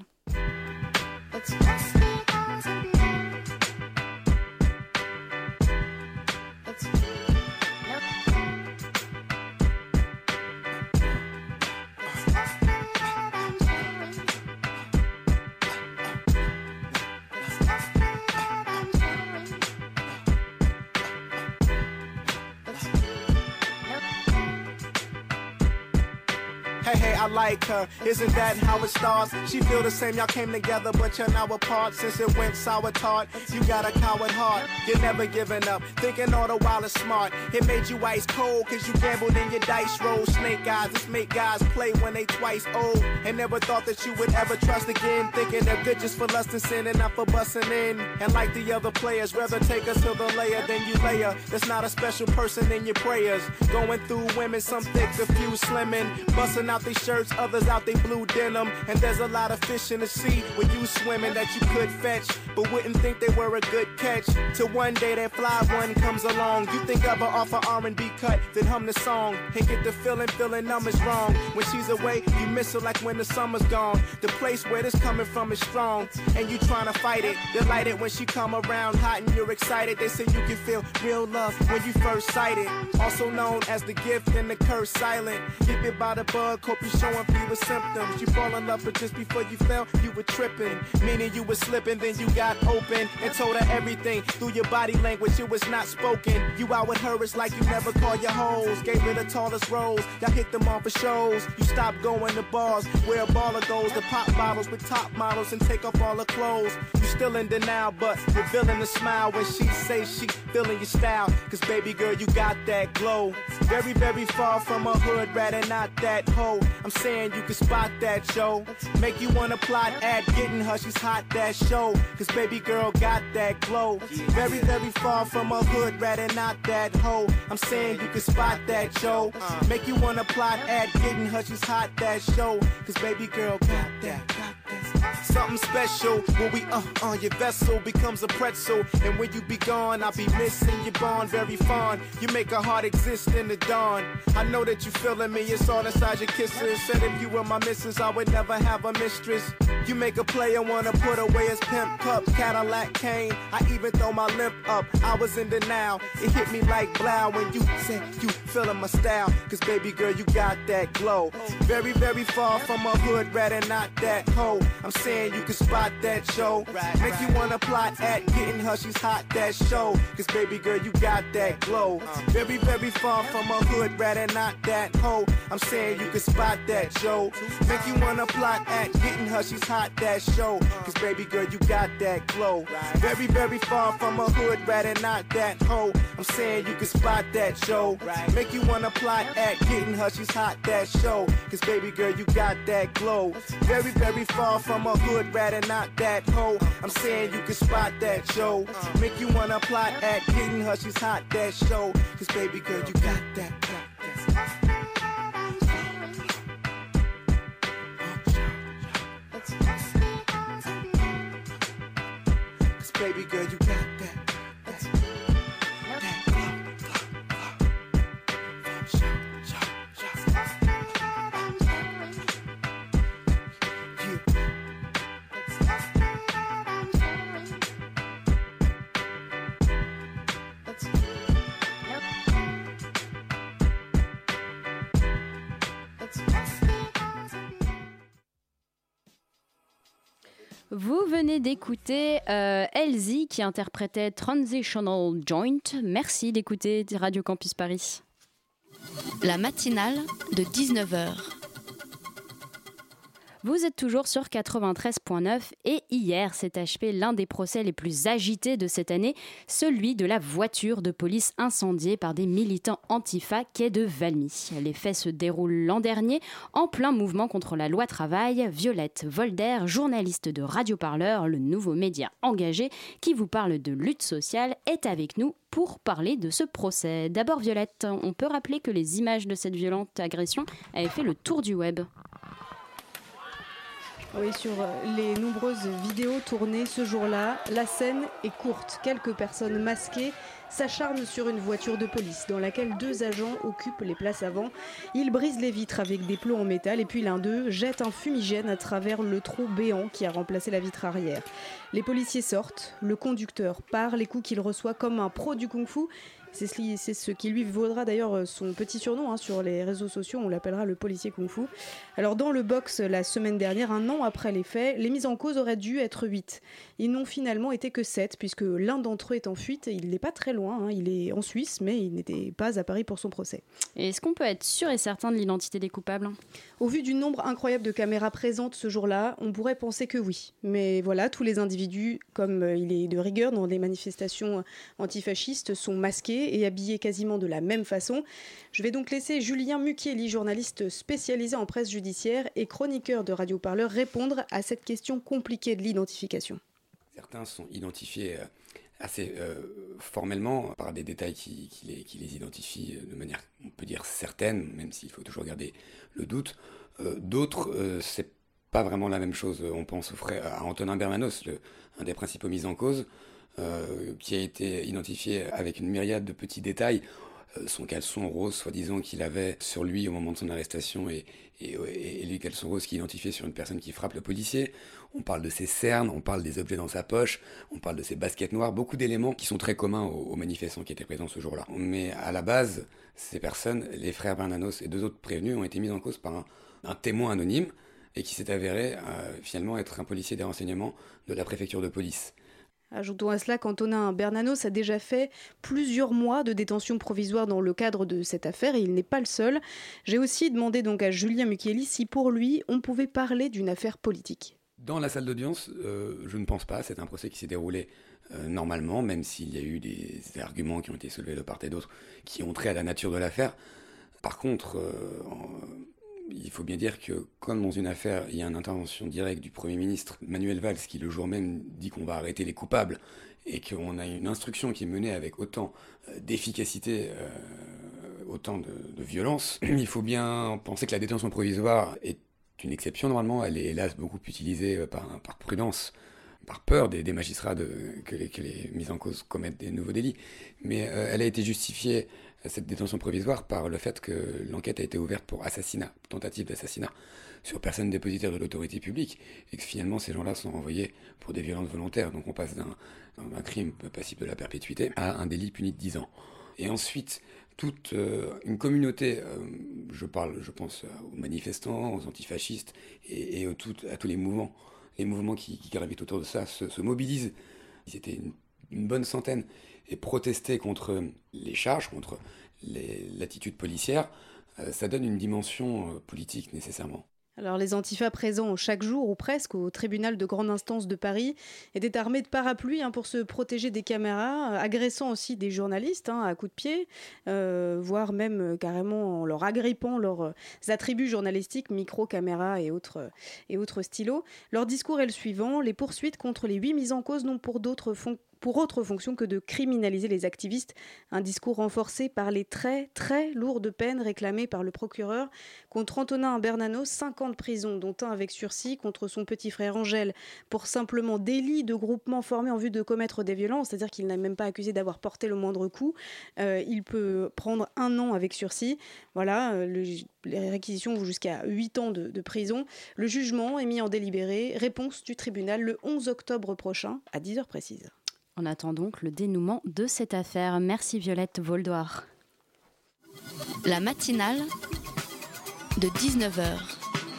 Like her. Isn't that how it starts? She feel the same, y'all came together, but you're now apart. Since it went sour tart, you got a coward heart. You're never giving up, thinking all the while is smart. It made you ice cold, cause you gambled in your dice roll. Snake eyes, this make guys play when they twice old. And never thought that you would ever trust again. Thinking they're good just for lust and sin and not for busting in. And like the other players, rather take us to the layer than you layer. That's not a special person in your prayers. Going through women, some thick, a few slimming. Busting out these shirts, others out they blue denim. And there's a lot of fish in the sea where you swimming that you could fetch, but wouldn't think they were a good catch. Till one day that fly one comes along. You think of her off her R&B cut, then hum the song. And get the feeling, feeling numbers wrong. When she's away, you miss her like when the summer's gone. The place where this coming from is strong. And you trying to fight it. Delighted when she come around hot and you're excited. They say you can feel real love when you first sight it. Also known as the gift and the curse silent. Get bit by the bug, hope you showing fewer symptoms. You fall in love, but just before you fell, you were tripping. Meaning you were slipping, then you got open and told her everything through your body language. It was not spoken. You out with her, it's like you never call your hoes. Gave her the tallest rose, y'all hit them on for shows. You stop going to bars where a baller goes to pop bottles with top models and take off all her clothes. You still in denial, but revealing a smile when she say she feeling your style. Cause baby girl, you got that glow. Very, very far from a hood, rather not that hoe. I'm saying you can spot that show. Make you wanna plot at getting her, she's hot that show. Cause baby girl got that glow. Very, very far from a hood, rather not that hoe. I'm saying you can spot that show. Make you wanna plot at getting her, she's hot that show. Cause baby girl got that, got that. Something special when we uh on your vessel becomes a pretzel. And when you be gone, I'll be missing your bond very fond. You make a heart exist in the dawn. I know that you feeling me, it's all inside your kisses. Said if you were my missus, I would never have a mistress. You make a player wanna put away his pimp cup, Cadillac cane. I even throw my limp up. I was in denial. It hit me like blow when you said you feeling my style. Cause baby girl, you got that glow. Very, very far from a hood, rather not that hoe. I'm saying you can spot that show. Make you wanna plot at getting her, she's hot that show. Cause baby girl, you got that glow. Very, very far from a hood, rather not that hoe. I'm saying you can spot that show. Make you wanna plot at getting her, she's hot that show. Cause baby girl, you got that glow. Very, very far from a hood, rather not that hoe. I'm saying you can spot that show. Make you wanna plot at getting her, she's hot that show. Cause baby girl, you got that glow. Very, very far from a hood, rather not that hoe. I'm saying you can spot that show. Make you wanna plot at getting her, she's hot that show. Cause baby girl, you got that. baby girl, you got d'écouter euh, Elsie qui interprétait Transitional Joint. Merci d'écouter Radio Campus Paris. La matinale de 19h. Vous êtes toujours sur 93.9 et hier s'est achevé l'un des procès les plus agités de cette année, celui de la voiture de police incendiée par des militants antifa quai de Valmy. Les faits se déroulent l'an dernier en plein mouvement contre la loi travail. Violette Volder, journaliste de Radio Parleur, le nouveau média engagé qui vous parle de lutte sociale, est avec nous pour parler de ce procès. D'abord Violette, on peut rappeler que les images de cette violente agression avaient fait le tour du web. Oui, sur euh, les nombreuses vidéos tournées ce jour-là, la scène est courte. Quelques personnes masquées s'acharnent sur une voiture de police dans laquelle deux agents occupent les places avant. Ils brisent les vitres avec des plots en métal et puis l'un d'eux jette un fumigène à travers le trou béant qui a remplacé la vitre arrière. Les policiers sortent, le conducteur part, les coups qu'il reçoit comme un pro du kung-fu. C'est ce, qui lui vaudra d'ailleurs euh, son petit surnom hein, sur les réseaux sociaux, on l'appellera le policier kung-fu. Alors dans le box la semaine dernière, un an après les faits, les mises en cause auraient dû être 8. Ils n'ont finalement été que 7 puisque l'un d'entre eux est en fuite et il n'est pas très loin, hein. il est en Suisse mais il n'était pas à Paris pour son procès. Et est-ce qu'on peut être sûr et certain de l'identité des coupables Au vu du nombre incroyable de caméras présentes ce jour-là, on pourrait penser que oui. Mais voilà, tous les individus, comme euh, il est de rigueur dans les manifestations antifascistes, sont masqués et habillés quasiment de la même façon. Je vais donc laisser Julien Mukieli, journaliste spécialisé en presse judiciaire et chroniqueur de Radio Parleur, répondre à cette question compliquée de l'identification. Certains sont identifiés euh, assez euh, formellement par des détails qui, les, identifient de manière, on peut dire, certaine, même s'il faut toujours garder le doute. Euh, D'autres, euh, c'est pas vraiment la même chose. On pense au frère, à Antonin Bermanos, un des principaux mis en cause, euh, qui a été identifié avec une myriade de petits détails. son caleçon rose, soi-disant, qu'il avait sur lui au moment de son arrestation, et, et, et, les caleçons roses qui identifié sur une personne qui frappe le policier. On parle de ses cernes, on parle des objets dans sa poche, on parle de ses baskets noires, beaucoup d'éléments qui sont très communs aux, manifestants qui étaient présents ce jour-là. Mais à la base, ces personnes, les frères Bernanos et deux autres prévenus, ont été mis en cause par un, un témoin anonyme et qui s'est avéré euh, finalement être un policier des renseignements de la préfecture de police. Ajoutons à cela qu'Antonin Bernanos a déjà fait plusieurs mois de détention provisoire dans le cadre de cette affaire et il n'est pas le seul. J'ai aussi demandé donc à Julien Mukieli si pour lui on pouvait parler d'une affaire politique. Dans la salle d'audience, euh, je ne pense pas. C'est un procès qui s'est déroulé euh, normalement, même s'il y a eu des, arguments qui ont été soulevés de part et d'autre qui ont trait à la nature de l'affaire. Par contre, euh, il faut bien dire que, comme dans une affaire, il y a une intervention directe du Premier ministre Manuel Valls qui, le jour même, dit qu'on va arrêter les coupables et qu'on a une instruction qui est menée avec autant euh, d'efficacité, euh, autant de, violence, il faut bien penser que la détention provisoire est une exception normalement. Elle est hélas beaucoup utilisée euh, par, prudence par peur des, magistrats de, que, les, que, mises en cause commettent des nouveaux délits. Mais elle a été justifiée, cette détention provisoire, par le fait que l'enquête a été ouverte pour assassinat, tentative d'assassinat, sur personne dépositaire de l'autorité publique, et que finalement ces gens-là sont envoyés pour des violences volontaires. Donc on passe d'un crime passible de la perpétuité à un délit puni de 10 ans. Et ensuite, toute euh, une communauté, euh, je parle, je pense aux manifestants, aux antifascistes et, à tous les mouvements les mouvements qui, gravitent autour de ça se, se mobilisent. Ils étaient une, bonne centaine et protestaient contre les charges, contre l'attitude policière. Euh, ça donne une dimension euh, politique nécessairement. Alors les antifas présents chaque jour ou presque au tribunal de grande instance de Paris étaient armés de parapluies hein, pour se protéger des caméras, agressant aussi des journalistes hein, à coups de pied, euh, voire même euh, carrément en leur agrippant leurs euh, attributs journalistiques, micro, caméra et autres, et autres stylos. Leur discours est le suivant, les poursuites contre les huit mises en cause n'ont pour d'autres fonds pour autre fonction que de criminaliser les activistes, un discours renforcé par les très très lourdes peines réclamées par le procureur contre Antonin Bernanos, 5 ans de prison, dont un avec sursis, contre son petit frère Angèle, pour simplement délit de groupement formé en vue de commettre des violences, c'est-à-dire qu'il n'est même pas accusé d'avoir porté le moindre coup, euh, il peut prendre un an avec sursis. Voilà, euh, le, les réquisitions vont jusqu'à 8 ans de, prison. Le jugement est mis en délibéré, réponse du tribunal le 11 octobre prochain, à 10h précises. On attend donc le dénouement de cette affaire. Merci Violette Voldoir. La matinale de 19h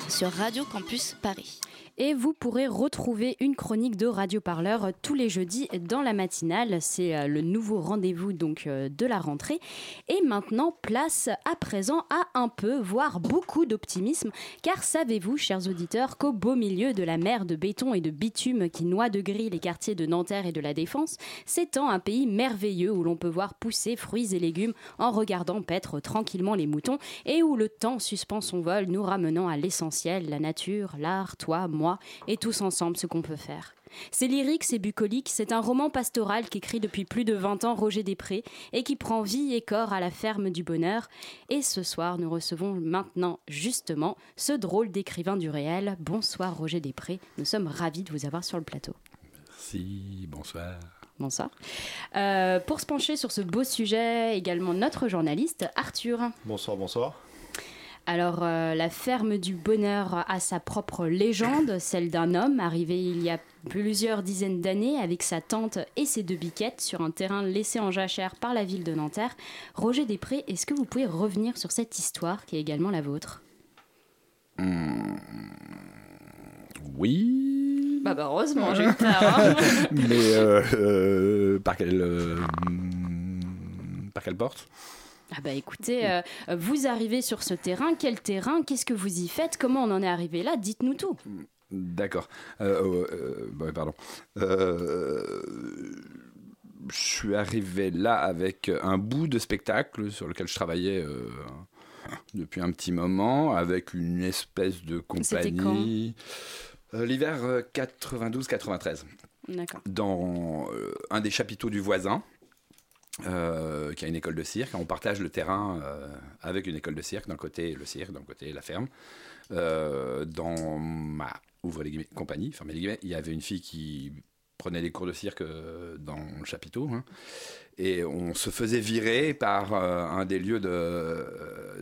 sur Radio Campus Paris et vous pourrez retrouver une chronique de Radio Parleur tous les jeudis dans la matinale. C'est le nouveau rendez-vous donc de la rentrée. Et maintenant, place à présent à un peu, voire beaucoup d'optimisme, car savez-vous, chers auditeurs, qu'au beau milieu de la mer de béton et de bitume qui noie de gris les quartiers de Nanterre et de la Défense, s'étend un pays merveilleux où l'on peut voir pousser fruits et légumes en regardant paître tranquillement les moutons et où le temps suspend son vol, nous ramenant à l'essentiel, la nature, l'art, toi, moi et tous ensemble ce qu'on peut faire. C'est lyrique, c'est bucolique, c'est un roman pastoral qu'écrit depuis plus de 20 ans Roger Després et qui prend vie et corps à la ferme du bonheur. Et ce soir, nous recevons maintenant justement ce drôle d'écrivain du réel. Bonsoir Roger Després, nous sommes ravis de vous avoir sur le plateau. Merci, bonsoir. Bonsoir. Euh, pour se pencher sur ce beau sujet, également notre journaliste Arthur. Bonsoir, bonsoir. Alors, euh, la ferme du bonheur a sa propre légende, celle d'un homme arrivé il y a plusieurs dizaines d'années avec sa tante et ses deux biquettes sur un terrain laissé en jachère par la ville de Nanterre. Roger Després, est-ce que vous pouvez revenir sur cette histoire qui est également la vôtre? Hmm, Oui. Bah, bah, heureusement, j'ai eu peur. hein. Mais euh, euh, par quelle euh, hmm, par quelle porte? Ah bah écoutez, euh, vous arrivez sur ce terrain, quel terrain, qu'est-ce que vous y faites, comment on en est arrivé là, dites-nous tout. D'accord. Euh, euh, euh, ouais, pardon. Je suis arrivé là avec un bout de spectacle sur lequel je travaillais depuis un petit moment, avec une espèce de compagnie. L'hiver euh, 92-93 D'accord. dans un des chapiteaux du voisin, euh, qui a une école de cirque. On partage le terrain euh, avec une école de cirque, d'un côté le cirque, d'un côté la ferme. Euh, dans ma ouvre les guillemets, compagnie, fermez les guillemets, il y avait une fille qui prenait des cours de cirque dans le chapiteau. hein. et on se faisait virer par un des lieux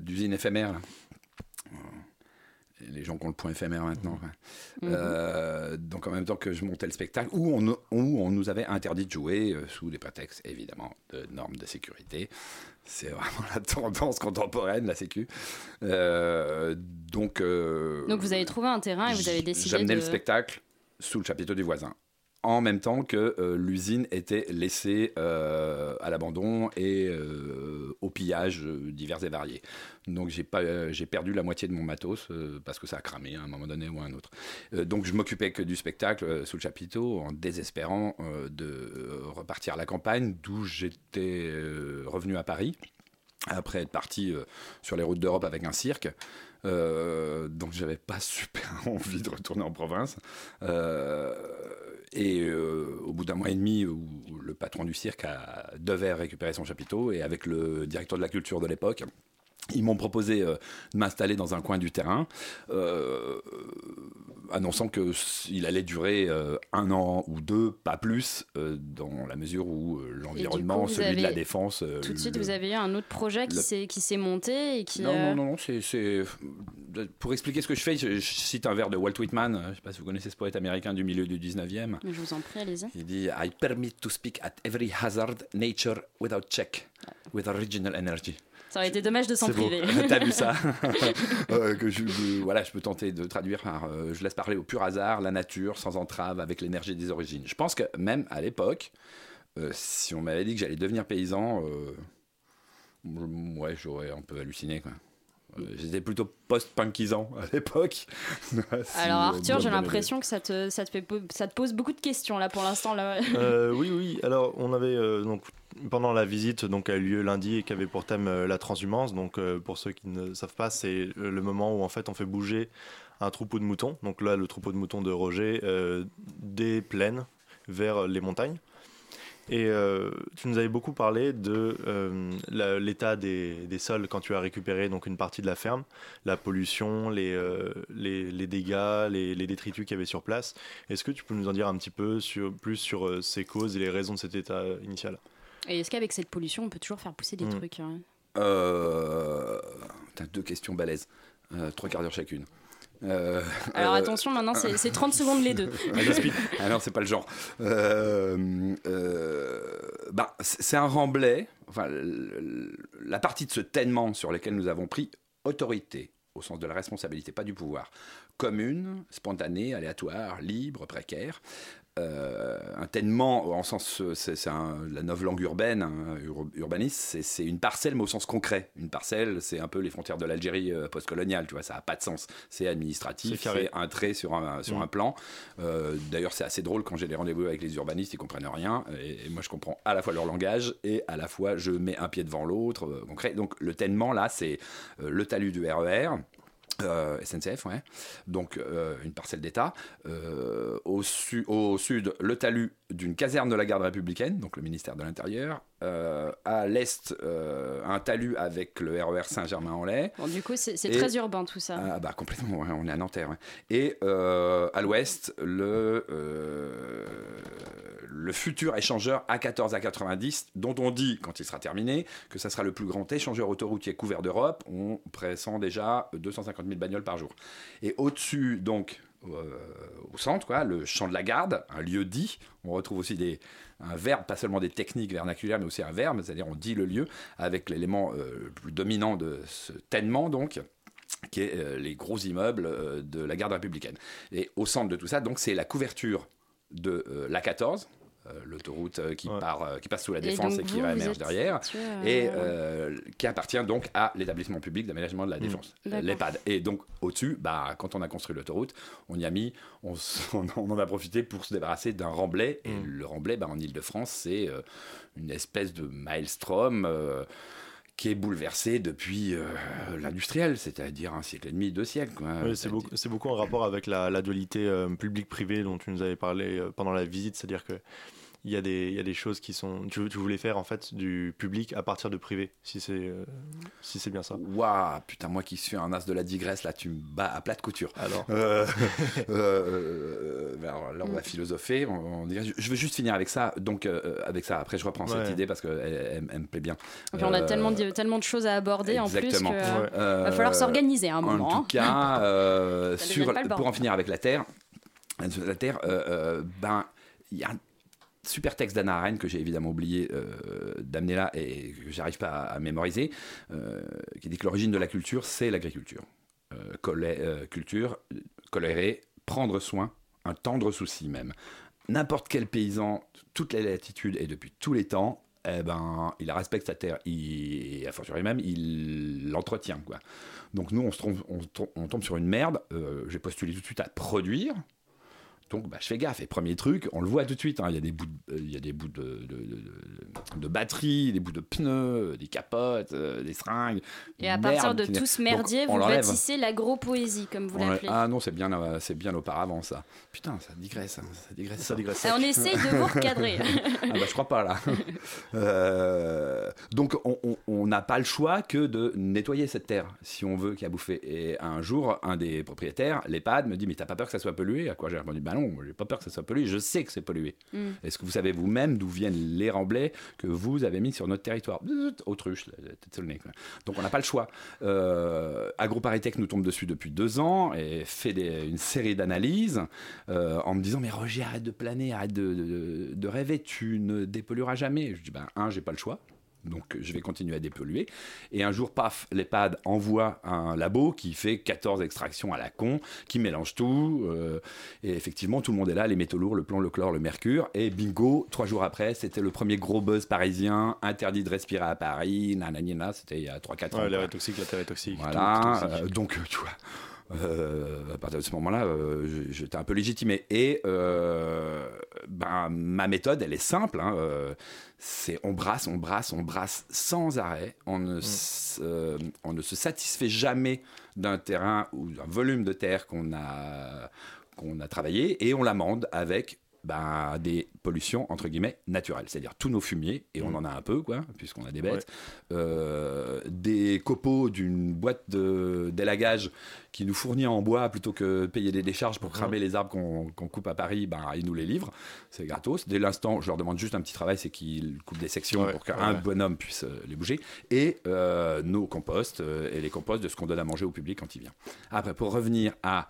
d'usine éphémère. Les gens qui ont le point éphémère maintenant. enfin. Mhm. Euh, donc en même temps que je montais le spectacle, où on, où on nous avait interdit de jouer euh, sous des prétextes évidemment de normes de sécurité. C'est vraiment la tendance contemporaine, la sécu. Euh, donc, Donc vous avez trouvé un terrain et vous avez décidé J'amenais de... le spectacle sous le chapiteau du voisin. En même temps que euh, l'usine était laissée euh, à l'abandon et euh, au pillage divers et variés. Donc j'ai pas, j'ai perdu la moitié de mon matos parce que ça a cramé à un moment donné ou à un autre. Donc je m'occupais que du spectacle sous le chapiteau en désespérant de repartir à la campagne d'où j'étais revenu à Paris après être parti euh, sur les routes d'Europe avec un cirque. Euh, donc j'avais pas super envie de retourner en province. Euh, et euh, au bout d'un mois et demi, où le patron du cirque a, devait récupérer son chapiteau, et avec le directeur de la culture de l'époque, ils m'ont proposé euh, de m'installer dans un coin du terrain, euh, annonçant qu'il allait durer euh, un an ou deux, pas plus, euh, dans la mesure où l'environnement, celui de la défense... Tout de suite, le- vous avez eu un autre projet qui le- s'est monté et qui... non, non, non, non, c'est, Pour expliquer ce que je fais, je, je cite un vers de Walt Whitman, je ne sais pas si vous connaissez ce poète américain du milieu du 19e. Je vous en prie, allez-y. Il dit I permit to speak at every hazard, nature without check, with original energy. Ça aurait été dommage de s'en priver. T'as vu ça Euh, que je, je- Voilà, je peux tenter de traduire par euh, je laisse parler au pur hasard, la nature, sans entrave, avec l'énergie des origines. Je pense que même à l'époque, euh, si on m'avait dit que j'allais devenir paysan, euh, ouais, j'aurais un peu halluciné. Quoi. Euh, J'étais plutôt post-punkisant à l'époque. Si, Alors euh, Arthur, j'ai l'impression que ça te, ça, te fait, po- ça te pose beaucoup de questions là pour l'instant. Là. Euh, oui, oui. Alors, on avait euh, donc pendant la visite donc a eu lieu lundi et qui avait pour thème euh, la transhumance. Donc, euh, pour ceux qui ne savent pas, c'est euh, le moment où en fait on fait bouger un troupeau de moutons. Donc là, le troupeau de moutons de Roger des plaines vers les montagnes. Et tu nous avais beaucoup parlé de l'état des, sols quand tu as récupéré donc une partie de la ferme, la pollution, les, les, dégâts, les, détritus qu'il y avait sur place. Est-ce que tu peux nous en dire un petit peu plus sur ces causes et les raisons de cet état initial? Et est-ce qu'avec cette pollution, on peut toujours faire pousser des Mm. trucs hein Euh, T'as deux questions balèzes, Euh, trois quarts d'heure chacune. Euh, Alors euh, attention, maintenant c'est c'est 30 secondes les deux. Ah non, c'est pas le genre. Bah, c'est un remblai. Enfin, la partie de ce tènement sur lequel nous avons pris autorité, au sens de la responsabilité, pas du pouvoir, commune, spontanée, aléatoire, libre, précaire. Euh, un tènement, en sens, euh, c'est la nouvelle langue urbaine, hein, ur- urbaniste, c'est- une parcelle, mais au sens concret. Une parcelle, c'est un peu les frontières de l'Algérie euh, postcoloniale, tu vois, ça n'a pas de sens. C'est administratif, C'est un trait sur un, sur Mm. un plan. Euh, D'ailleurs, c'est assez drôle quand j'ai des rendez-vous avec les urbanistes, ils comprennent rien. Et, et moi, je comprends à la fois leur langage et à la fois je mets un pied devant l'autre. concret. Donc, le tènement, là, c'est le talus du RER. Euh, SNCF. Donc euh, une parcelle d'État. Euh, au sud, le talus d'une caserne de la garde républicaine, donc le ministère de l'Intérieur. Euh, à l'est, euh, un talus avec le RER Saint-Germain-en-Laye. Bon, du coup, c'est très urbain tout ça. ah bah complètement, ouais, on est à Nanterre. ouais. Et euh, à l'ouest, le, le futur échangeur A14 A90, dont on dit, quand il sera terminé, que ça sera le plus grand échangeur autoroutier couvert d'Europe. On pressent déjà 250 000 bagnoles par jour. Et au-dessus, donc, au centre, quoi, le champ de la garde, un lieu dit. On retrouve aussi des, un verbe, pas seulement des techniques vernaculaires, mais aussi un verbe, c'est-à-dire on dit le lieu avec l'élément euh, le plus dominant de ce tènement, donc qui est euh, les gros immeubles euh, de la garde républicaine. Et au centre de tout ça, donc c'est la couverture de euh, la 14, euh, l'autoroute euh, qui, part, euh, qui passe sous la Et défense et, donc qui réémerge derrière, situé, euh, et euh, qui appartient donc à l'établissement public d'aménagement de la défense, D'accord. l'EPAD. Et donc au-dessus, bah, quand on a construit l'autoroute, on y a mis, on, en a profité pour se débarrasser d'un remblai. Et le remblai, bah, en Ile-de-France, c'est euh, une espèce de maelstrom. Qui est bouleversé depuis euh, l'industriel, c'est-à-dire un siècle et demi, deux siècles. c'est beaucoup, c'est en rapport avec la, la dualité euh, public-privé dont tu nous avais parlé euh, pendant la visite, c'est-à-dire que il y, a des, il y a des choses qui sont. Tu, tu voulais faire en fait du public à partir de privé, si c'est euh, si c'est bien ça. Waouh, putain, moi qui suis un as de la digresse, là, tu me bats à plat de couture. Alors Euh, euh, euh, alors là, on va philosopher. On, on dirait- je veux juste finir avec ça. Donc, euh, avec ça, après, je reprends cette idée parce qu'elle elle, elle me plaît bien. Et puis on a tellement de, tellement de choses à aborder en plus Exactement. que Ouais. euh, va falloir s'organiser un moment. En hein. tout cas, euh, sur, pas le pour en finir avec la Terre, la Terre, ben, il y a un super texte d'Anna Arendt que j'ai évidemment oublié euh, d'amener là et que j'arrive pas à, à mémoriser, euh, qui dit que l'origine de la culture, c'est l'agriculture. Euh, culture, colérer, prendre soin, un tendre souci même. N'importe quel paysan, toutes les latitudes et depuis tous les temps, eh ben, il respecte sa terre, il, a fortiori même, il l'entretient. Donc nous, on, tombe- sur une merde, j'ai postulé tout de suite à produire, donc bah, je fais gaffe. Et premier truc, on le voit tout de suite, hein, il y a des bouts, de, euh, il y a des bouts de, de, de, batterie, des bouts de pneus, des capotes, euh, des seringues. Et à partir de tout ce merdier, Donc, vous bâtissez l'agro-poésie, comme vous l'appelez. Ah non, c'est bien, euh, c'est bien auparavant ça. Putain, ça digresse, hein, ça digresse. Ça digresse on essaye de vous recadrer. ah bah je crois pas là. Euh, donc on- n'a pas le choix que de nettoyer cette terre si on veut qu'il y a bouffé. Et un jour, un des propriétaires, l'EHPAD, me dit mais t'as pas peur que ça soit pollué? À quoi j'ai répondu bah non, j'ai pas peur que ça soit pollué. Je sais que c'est pollué. Mm. Est-ce que vous savez vous-même d'où viennent les remblais que vous avez mis sur notre territoire? Autruche, tête nez. Donc on n'a pas le choix. Euh, AgroParisTech nous tombe dessus depuis deux ans et fait des- une série d'analyses euh, en me disant mais Roger arrête de planer, arrête de, de- de rêver, tu ne dépollueras jamais. Je dis ben un j'ai pas le choix. Donc je vais continuer à dépolluer. Et un jour, paf, l'EHPAD envoie un labo qui fait 14 extractions à la con, qui mélange tout. euh, et effectivement, tout le monde est là, les métaux lourds, le plomb, le chlore, le mercure. Et bingo, trois jours après, c'était le premier gros buzz parisien, interdit de respirer à Paris, nanana, c'était il y a 3-4 ans. Ouais, l'air quoi. est toxique, la terre est toxique. tout est Voilà, toxique. euh, donc tu vois. Euh, à partir de ce moment-là, euh, j'étais un peu légitimé. Et euh, ben, ma méthode, elle est simple. hein, c'est on brasse, on brasse, on brasse sans arrêt. On ne, s- euh, on ne se satisfait jamais d'un terrain ou d'un volume de terre qu'on a, qu'on a travaillé et on l'amende avec ben, des pollutions entre guillemets naturelles, c'est-à-dire tous nos fumiers, et on en a un peu, quoi, puisqu'on a des bêtes, euh, des copeaux d'une boîte de- d'élagage qui nous fournit en bois plutôt que payer des décharges pour cramer les arbres qu'on coupe à Paris, ben, ils nous les livrent, c'est gratos. Dès l'instant, je leur demande juste un petit travail, c'est qu'ils coupent des sections Ouais, pour qu'un ouais. bonhomme puisse euh, les bouger, et euh, nos composts, euh, et les composts de ce qu'on donne à manger au public quand il vient. Après, pour revenir à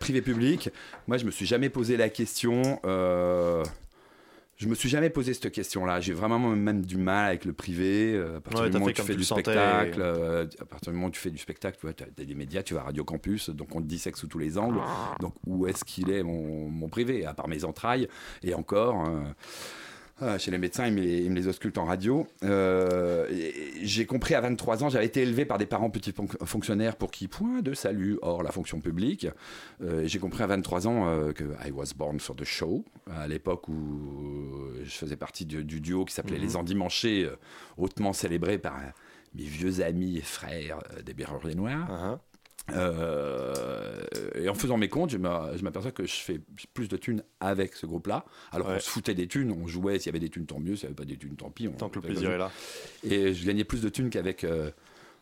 privé-public, moi je me suis jamais posé la question. Je me suis jamais posé cette question-là. J'ai vraiment même du mal avec le privé. euh, À partir Ouais, du moment où tu fais tu du spectacle, et- euh, à partir du moment où tu fais du spectacle, tu vois, as, des médias, tu vas à Radio Campus, donc on te dissèque sous tous les angles. Donc où est-ce qu'il est mon, mon privé À part mes entrailles, et encore. euh, ah, chez les médecins, ils me les, ils me les auscultent en radio. Euh, J'ai compris à 23 ans, j'avais été élevé par des parents petits fonc- fonctionnaires pour qui point de salut hors la fonction publique. Euh, J'ai compris à 23 ans euh, que I was born for the show, à l'époque où je faisais partie du, du duo qui s'appelait Mhm. Les Endimanchés, hautement célébré par mes vieux amis et frères des Berruriers Noirs. Euh, et en faisant mes comptes, je m'a- je m'aperçois que je fais plus de thunes avec ce groupe-là. Alors Ouais. on se foutait des thunes, on jouait, s'il y avait des thunes, tant mieux, s'il n'y avait pas des thunes, tant pis. On, Tant que le plaisir est là. Et je gagnais plus de thunes qu'avec euh,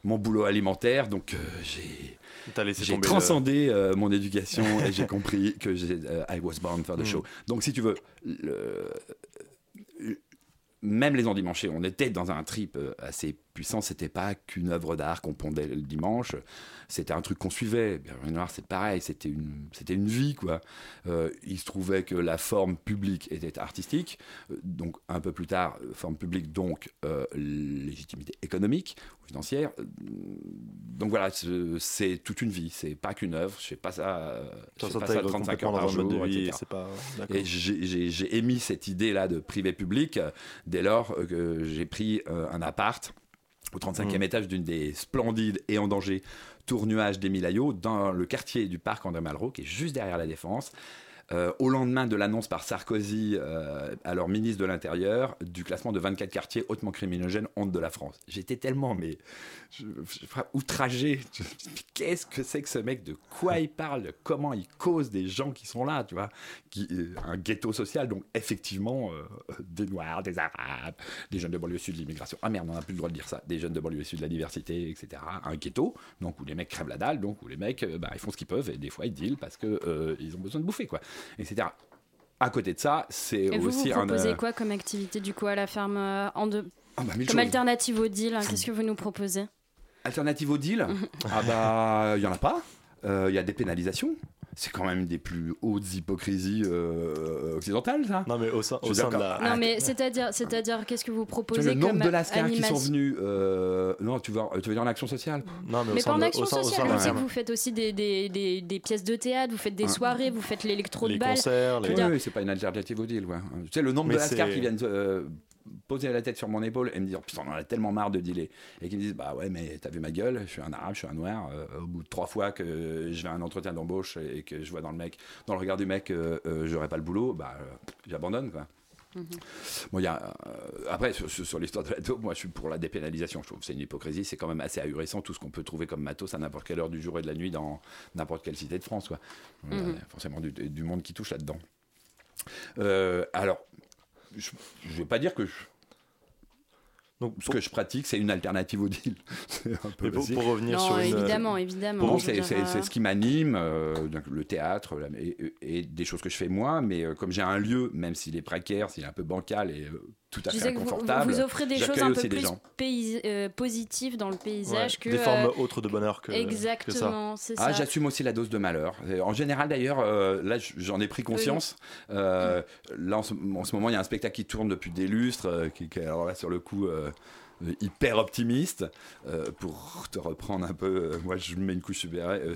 mon boulot alimentaire, donc euh, j'ai transcendé euh, mon éducation et j'ai compris que euh, I was born for the Mm. show. Donc si tu veux, le- même les endimanchés, on était dans un trip assez puissant. C'était pas qu'une œuvre d'art qu'on pondait le dimanche. C'était un truc qu'on suivait. Bien Noir, c'est pareil. C'était une, c'était une vie, quoi. Euh, il se trouvait que la forme publique était artistique. Euh, donc un peu plus tard, euh, forme publique, donc euh, légitimité économique ou financière. Donc voilà, c'est- toute une vie. C'est pas qu'une œuvre. Je fais pas ça. je fais pas ça 35 heures par jour, vie, etc. pas-. Et j'ai- émis cette idée-là de privé-public dès lors que j'ai pris un appart au 35e Mm. étage d'une des splendides et en danger tournuages d'Émile Ayot dans le quartier du parc André Malraux, qui est juste derrière la Défense. Euh, au lendemain de l'annonce par Sarkozy, euh, alors ministre de l'Intérieur, du classement de 24 quartiers hautement criminogènes, honte de la France. J'étais tellement, mais je, je- outragé. Qu'est-ce que c'est que ce mec? De quoi il parle? De Comment il cause des gens qui sont là, tu vois? Qui, euh, Un ghetto social, donc effectivement, euh, des Noirs, des Arabes, des jeunes de banlieue sud, l'immigration. Ah merde, on n'a plus le droit de dire ça. Des jeunes de banlieue sud, la diversité, etc. Un ghetto, donc où les mecs crèvent la dalle, donc où les mecs, euh, bah, ils font ce qu'ils peuvent et des fois ils dealent parce que euh, ils ont besoin de bouffer, quoi, etc. À côté de ça, c'est vous, aussi vous un. proposez euh, quoi comme activité du coup à la ferme euh, en deux Ah bah, Comme choses. alternative au deal, hein, qu'est-ce que vous nous proposez? Alternative au deal Ah bah, il y en a pas. Euh, Il y a des pénalisations. C'est quand même des plus hautes hypocrisies euh, occidentales, ça. Non, mais au sein, au sein de la. Non mais c'est-à-dire, c'est-à-dire qu'est-ce que vous proposez le nombre comme de lascars qui sont venus. euh, non, tu veux, tu veux dire en action sociale Non, Mais pas en action sociale, je sais que vous faites aussi des, des, des, des pièces de théâtre, vous faites des soirées, vous faites l'électro de Les balle. concerts, les- dire, Oui, c'est pas une alternative au deal. Ouais. Tu sais, le nombre Mais de lascars qui viennent euh, poser la tête sur mon épaule et me dire Putain, on en a tellement marre de dealer. Et qui me disent Bah ouais, mais t'as vu ma gueule, je suis un arabe, je suis un noir. Euh, au bout de trois fois que je vais à un entretien d'embauche et que je vois dans le mec, dans le regard du mec, euh, euh, j'aurai pas le boulot, bah euh, j'abandonne quoi. Bon, il y a, euh, après, sur, l'histoire de la dope, moi je suis pour la dépénalisation. Je trouve que c'est une hypocrisie. C'est quand même assez ahurissant tout ce qu'on peut trouver comme matos à n'importe quelle heure du jour et de la nuit dans n'importe quelle cité de France. Quoi. A Mhm. forcément du, du monde qui touche là-dedans. Euh, alors, je ne vais pas dire que je- Donc, ce que je pratique, c'est une alternative au deal. C'est un peu pour- pour revenir Non, évidemment, évidemment. Bon, je veux c'est dire, euh, ce qui m'anime, euh, le théâtre et, et des choses que je fais moi, mais euh, comme j'ai un lieu, même s'il est précaire, s'il est un peu bancal et euh, tout à Je fait vous, offrez des choses un peu plus pays- euh, positives dans le paysage que. Des formes euh, autres de bonheur que. Exactement, que ça. Ah, j'assume aussi la dose de malheur. En général, d'ailleurs, euh, là, j'en ai pris conscience. Euh, là, en ce, en ce moment, il y a un spectacle qui tourne depuis des lustres, qui, qui est alors là, sur le coup, hyper optimiste. Euh, pour te reprendre un peu, euh, moi, je mets une couche euh,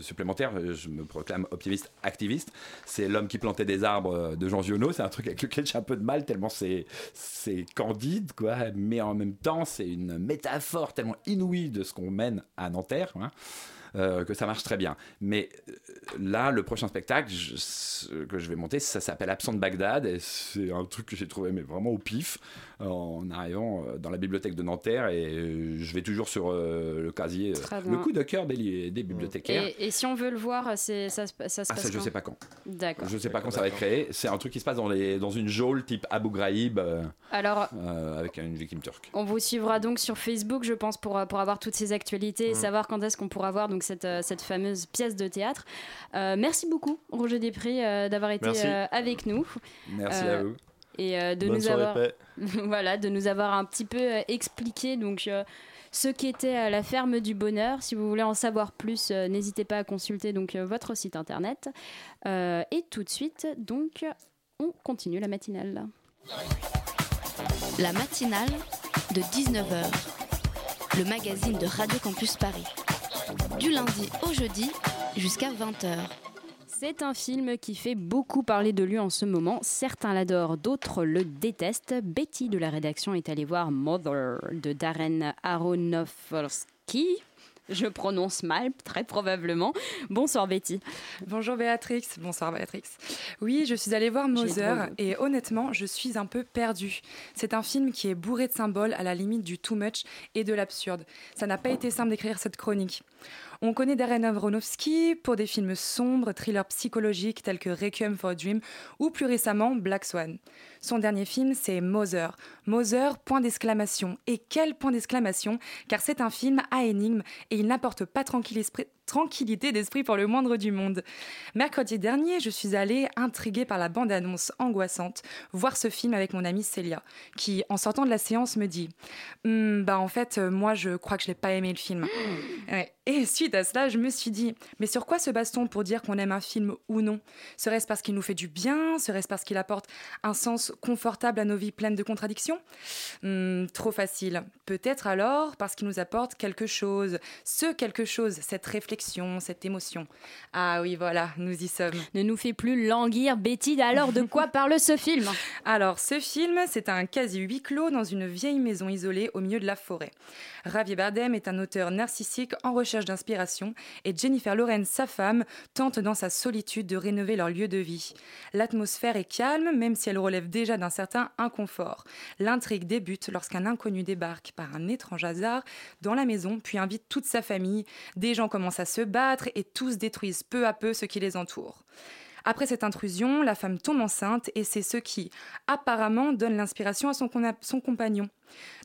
supplémentaire. euh, Je me proclame optimiste activiste. C'est l'homme qui plantait des arbres euh, de Jean Giono. C'est un truc avec lequel j'ai un peu de mal, tellement c'est c'est candide, quoi. Mais en même temps, c'est une métaphore tellement inouïe de ce qu'on mène à Nanterre. hein, euh, que ça marche très bien. Mais euh, là, le prochain spectacle je- que je vais monter, ça s'appelle Absent de Bagdad. Et c'est un truc que j'ai trouvé mais vraiment au pif en arrivant euh, dans la bibliothèque de Nanterre. Et je vais toujours sur euh, le casier, Très le coup de cœur des, li- des bibliothécaires. Et, et si on veut le voir, c'est- ça, se- ça se Ah, passe ça, je quand sais pas quand. D'accord. Je sais pas quand ça va être créé. C'est un truc qui se passe dans, les, dans une geôle type Abu Ghraib euh, Alors, euh, avec une victime turque. On vous suivra donc sur Facebook, je pense, pour, pour avoir toutes ces actualités et Mm. savoir quand est-ce qu'on pourra voir donc cette, euh, cette fameuse pièce de théâtre. Euh, merci beaucoup, Roger Després, euh, d'avoir été euh, avec nous. Merci Euh, à vous. Et euh, de Bonne nous avoir, voilà, de nous avoir un petit peu euh, expliqué donc euh, ce qu'était euh, la ferme du bonheur. Si vous voulez en savoir plus, euh, n'hésitez pas à consulter donc euh, votre site internet. Euh, et tout de suite, donc, on continue la matinale. La matinale de 19h. Le magazine de Radio Campus Paris. Du lundi au jeudi jusqu'à 20h. C'est un film qui fait beaucoup parler de lui en ce moment. Certains l'adorent, d'autres le détestent. Betty de la rédaction est allée voir Mother de Darren Aronofsky. Je prononce mal, très probablement. Bonsoir Betty. Bonjour Béatrix, bonsoir Béatrix. Oui, je suis allée voir Mother et honnêtement, je suis un peu perdue. C'est un film qui est bourré de symboles à la limite du too much et de l'absurde. Ça n'a pas été simple d'écrire cette chronique. On connaît Darren Aronofsky pour des films sombres, thrillers psychologiques tels que Requiem for a Dream ou plus récemment Black Swan. Son dernier film, c'est Mother. Mother, point d'exclamation. Et quel point d'exclamation? Car c'est un film à énigme et il n'apporte pas tranquillité d'esprit pour le moindre du monde. Mercredi dernier, je suis allée, intriguée par la bande-annonce angoissante, voir ce film avec mon amie Célia, qui, en sortant de la séance, me dit Hum, Bah, en fait, euh, moi, je crois que je n'ai pas aimé le film. Ouais. Et suite à cela, je me suis dit Mais sur quoi se base-t-on pour dire qu'on aime un film ou non? Serait-ce parce qu'il nous fait du bien? Serait-ce parce qu'il apporte un sens confortable à nos vies pleines de contradictions? Hum, Trop facile. Peut-être alors parce qu'il nous apporte quelque chose. Ce quelque chose, cette réflexion, cette émotion. Ah oui, voilà, nous y sommes. Ne nous fait plus languir, Betty. Alors, de quoi parle ce film? Alors, ce film, c'est un quasi huis clos dans une vieille maison isolée au milieu de la forêt. Javier Bardem est un auteur narcissique en recherche d'inspiration et Jennifer Lawrence, sa femme, tente dans sa solitude de rénover leur lieu de vie. L'atmosphère est calme, même si elle relève déjà d'un certain inconfort. L'intrigue débute lorsqu'un inconnu débarque par un étrange hasard dans la maison, puis invite toute sa famille. Des gens commencent à se battre et tous détruisent peu à peu ce qui les entoure. Après cette intrusion, la femme tombe enceinte et c'est ce qui, apparemment, donne l'inspiration à son, compagnon.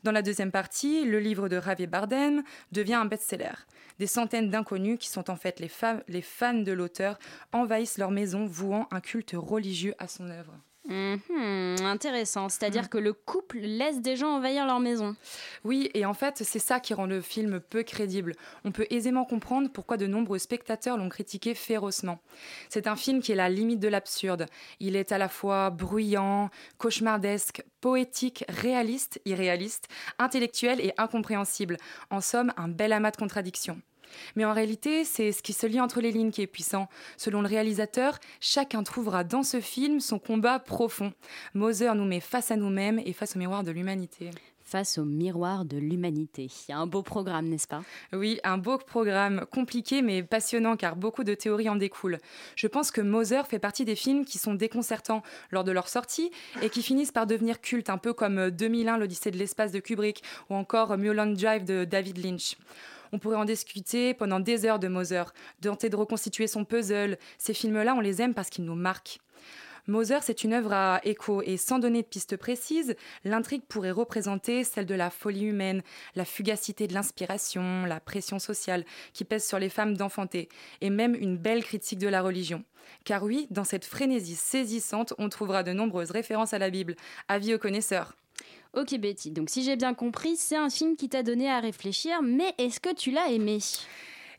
Dans la deuxième partie, le livre de Javier Bardem devient un best-seller. Des centaines d'inconnus, qui sont en fait les, les fans de l'auteur, envahissent leur maison, vouant un culte religieux à son œuvre. Mmh, intéressant, c'est-à-dire mmh. que le couple laisse des gens envahir leur maison. Oui, et en fait, c'est ça qui rend le film peu crédible. On peut aisément comprendre pourquoi de nombreux spectateurs l'ont critiqué férocement. C'est un film qui est la limite de l'absurde. Il est à la fois bruyant, cauchemardesque, poétique, réaliste, irréaliste, intellectuel et incompréhensible. En somme, un bel amas de contradictions. Mais en réalité, c'est ce qui se lit entre les lignes qui est puissant. Selon le réalisateur, chacun trouvera dans ce film son combat profond. Moser nous met face à nous-mêmes et face au miroir de l'humanité face au miroir de l'humanité. Il y a un beau programme, n'est-ce pas? Oui, un beau programme, compliqué mais passionnant car beaucoup de théories en découlent. Je pense que Moser fait partie des films qui sont déconcertants lors de leur sortie et qui finissent par devenir cultes, un peu comme 2001, l'Odyssée de l'espace de Kubrick ou encore Mulholland Drive de David Lynch. On pourrait en discuter pendant des heures de Moser, tenter de reconstituer son puzzle. Ces films-là, on les aime parce qu'ils nous marquent. Moser, c'est une œuvre à écho et sans donner de piste précise, l'intrigue pourrait représenter celle de la folie humaine, la fugacité de l'inspiration, la pression sociale qui pèse sur les femmes d'enfanter et même une belle critique de la religion. Car oui, dans cette frénésie saisissante, on trouvera de nombreuses références à la Bible. Avis aux connaisseurs. Ok Betty, donc si j'ai bien compris, c'est un film qui t'a donné à réfléchir, mais est-ce que tu l'as aimé?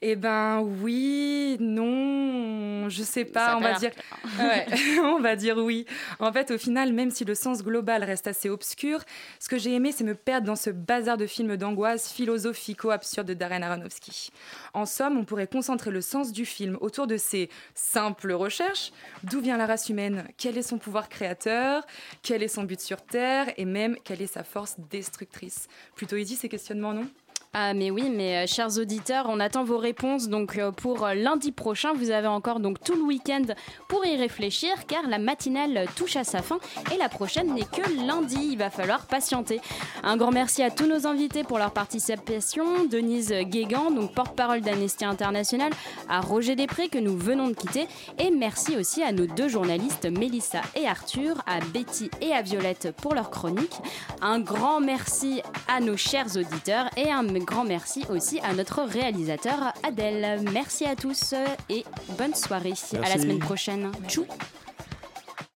Eh ben oui, non, je sais pas, on va dire ouais, on va dire oui. En fait, au final, même si le sens global reste assez obscur, ce que j'ai aimé, c'est me perdre dans ce bazar de films d'angoisse philosophico-absurde de Darren Aronofsky. En somme, on pourrait concentrer le sens du film autour de ces simples recherches. D'où vient la race humaine Quel est son pouvoir créateur Quel est son but sur Terre Et même, quelle est sa force destructrice Plutôt easy ces questionnements, non? Ah mais oui, mais euh, chers auditeurs, on attend vos réponses donc euh, pour euh, lundi prochain. Vous avez encore donc tout le week-end pour y réfléchir car la matinale touche à sa fin et la prochaine n'est que lundi. Il va falloir patienter. Un grand merci à tous nos invités pour leur participation. Denise Guégan, donc porte-parole d'Amnesty International, à Roger Després que nous venons de quitter et merci aussi à nos deux journalistes Mélissa et Arthur, à Betty et à Violette pour leur chronique. Un grand merci à nos chers auditeurs et un grand merci aussi à notre réalisateur Adèle. Merci à tous et bonne soirée. À la semaine prochaine. Tchou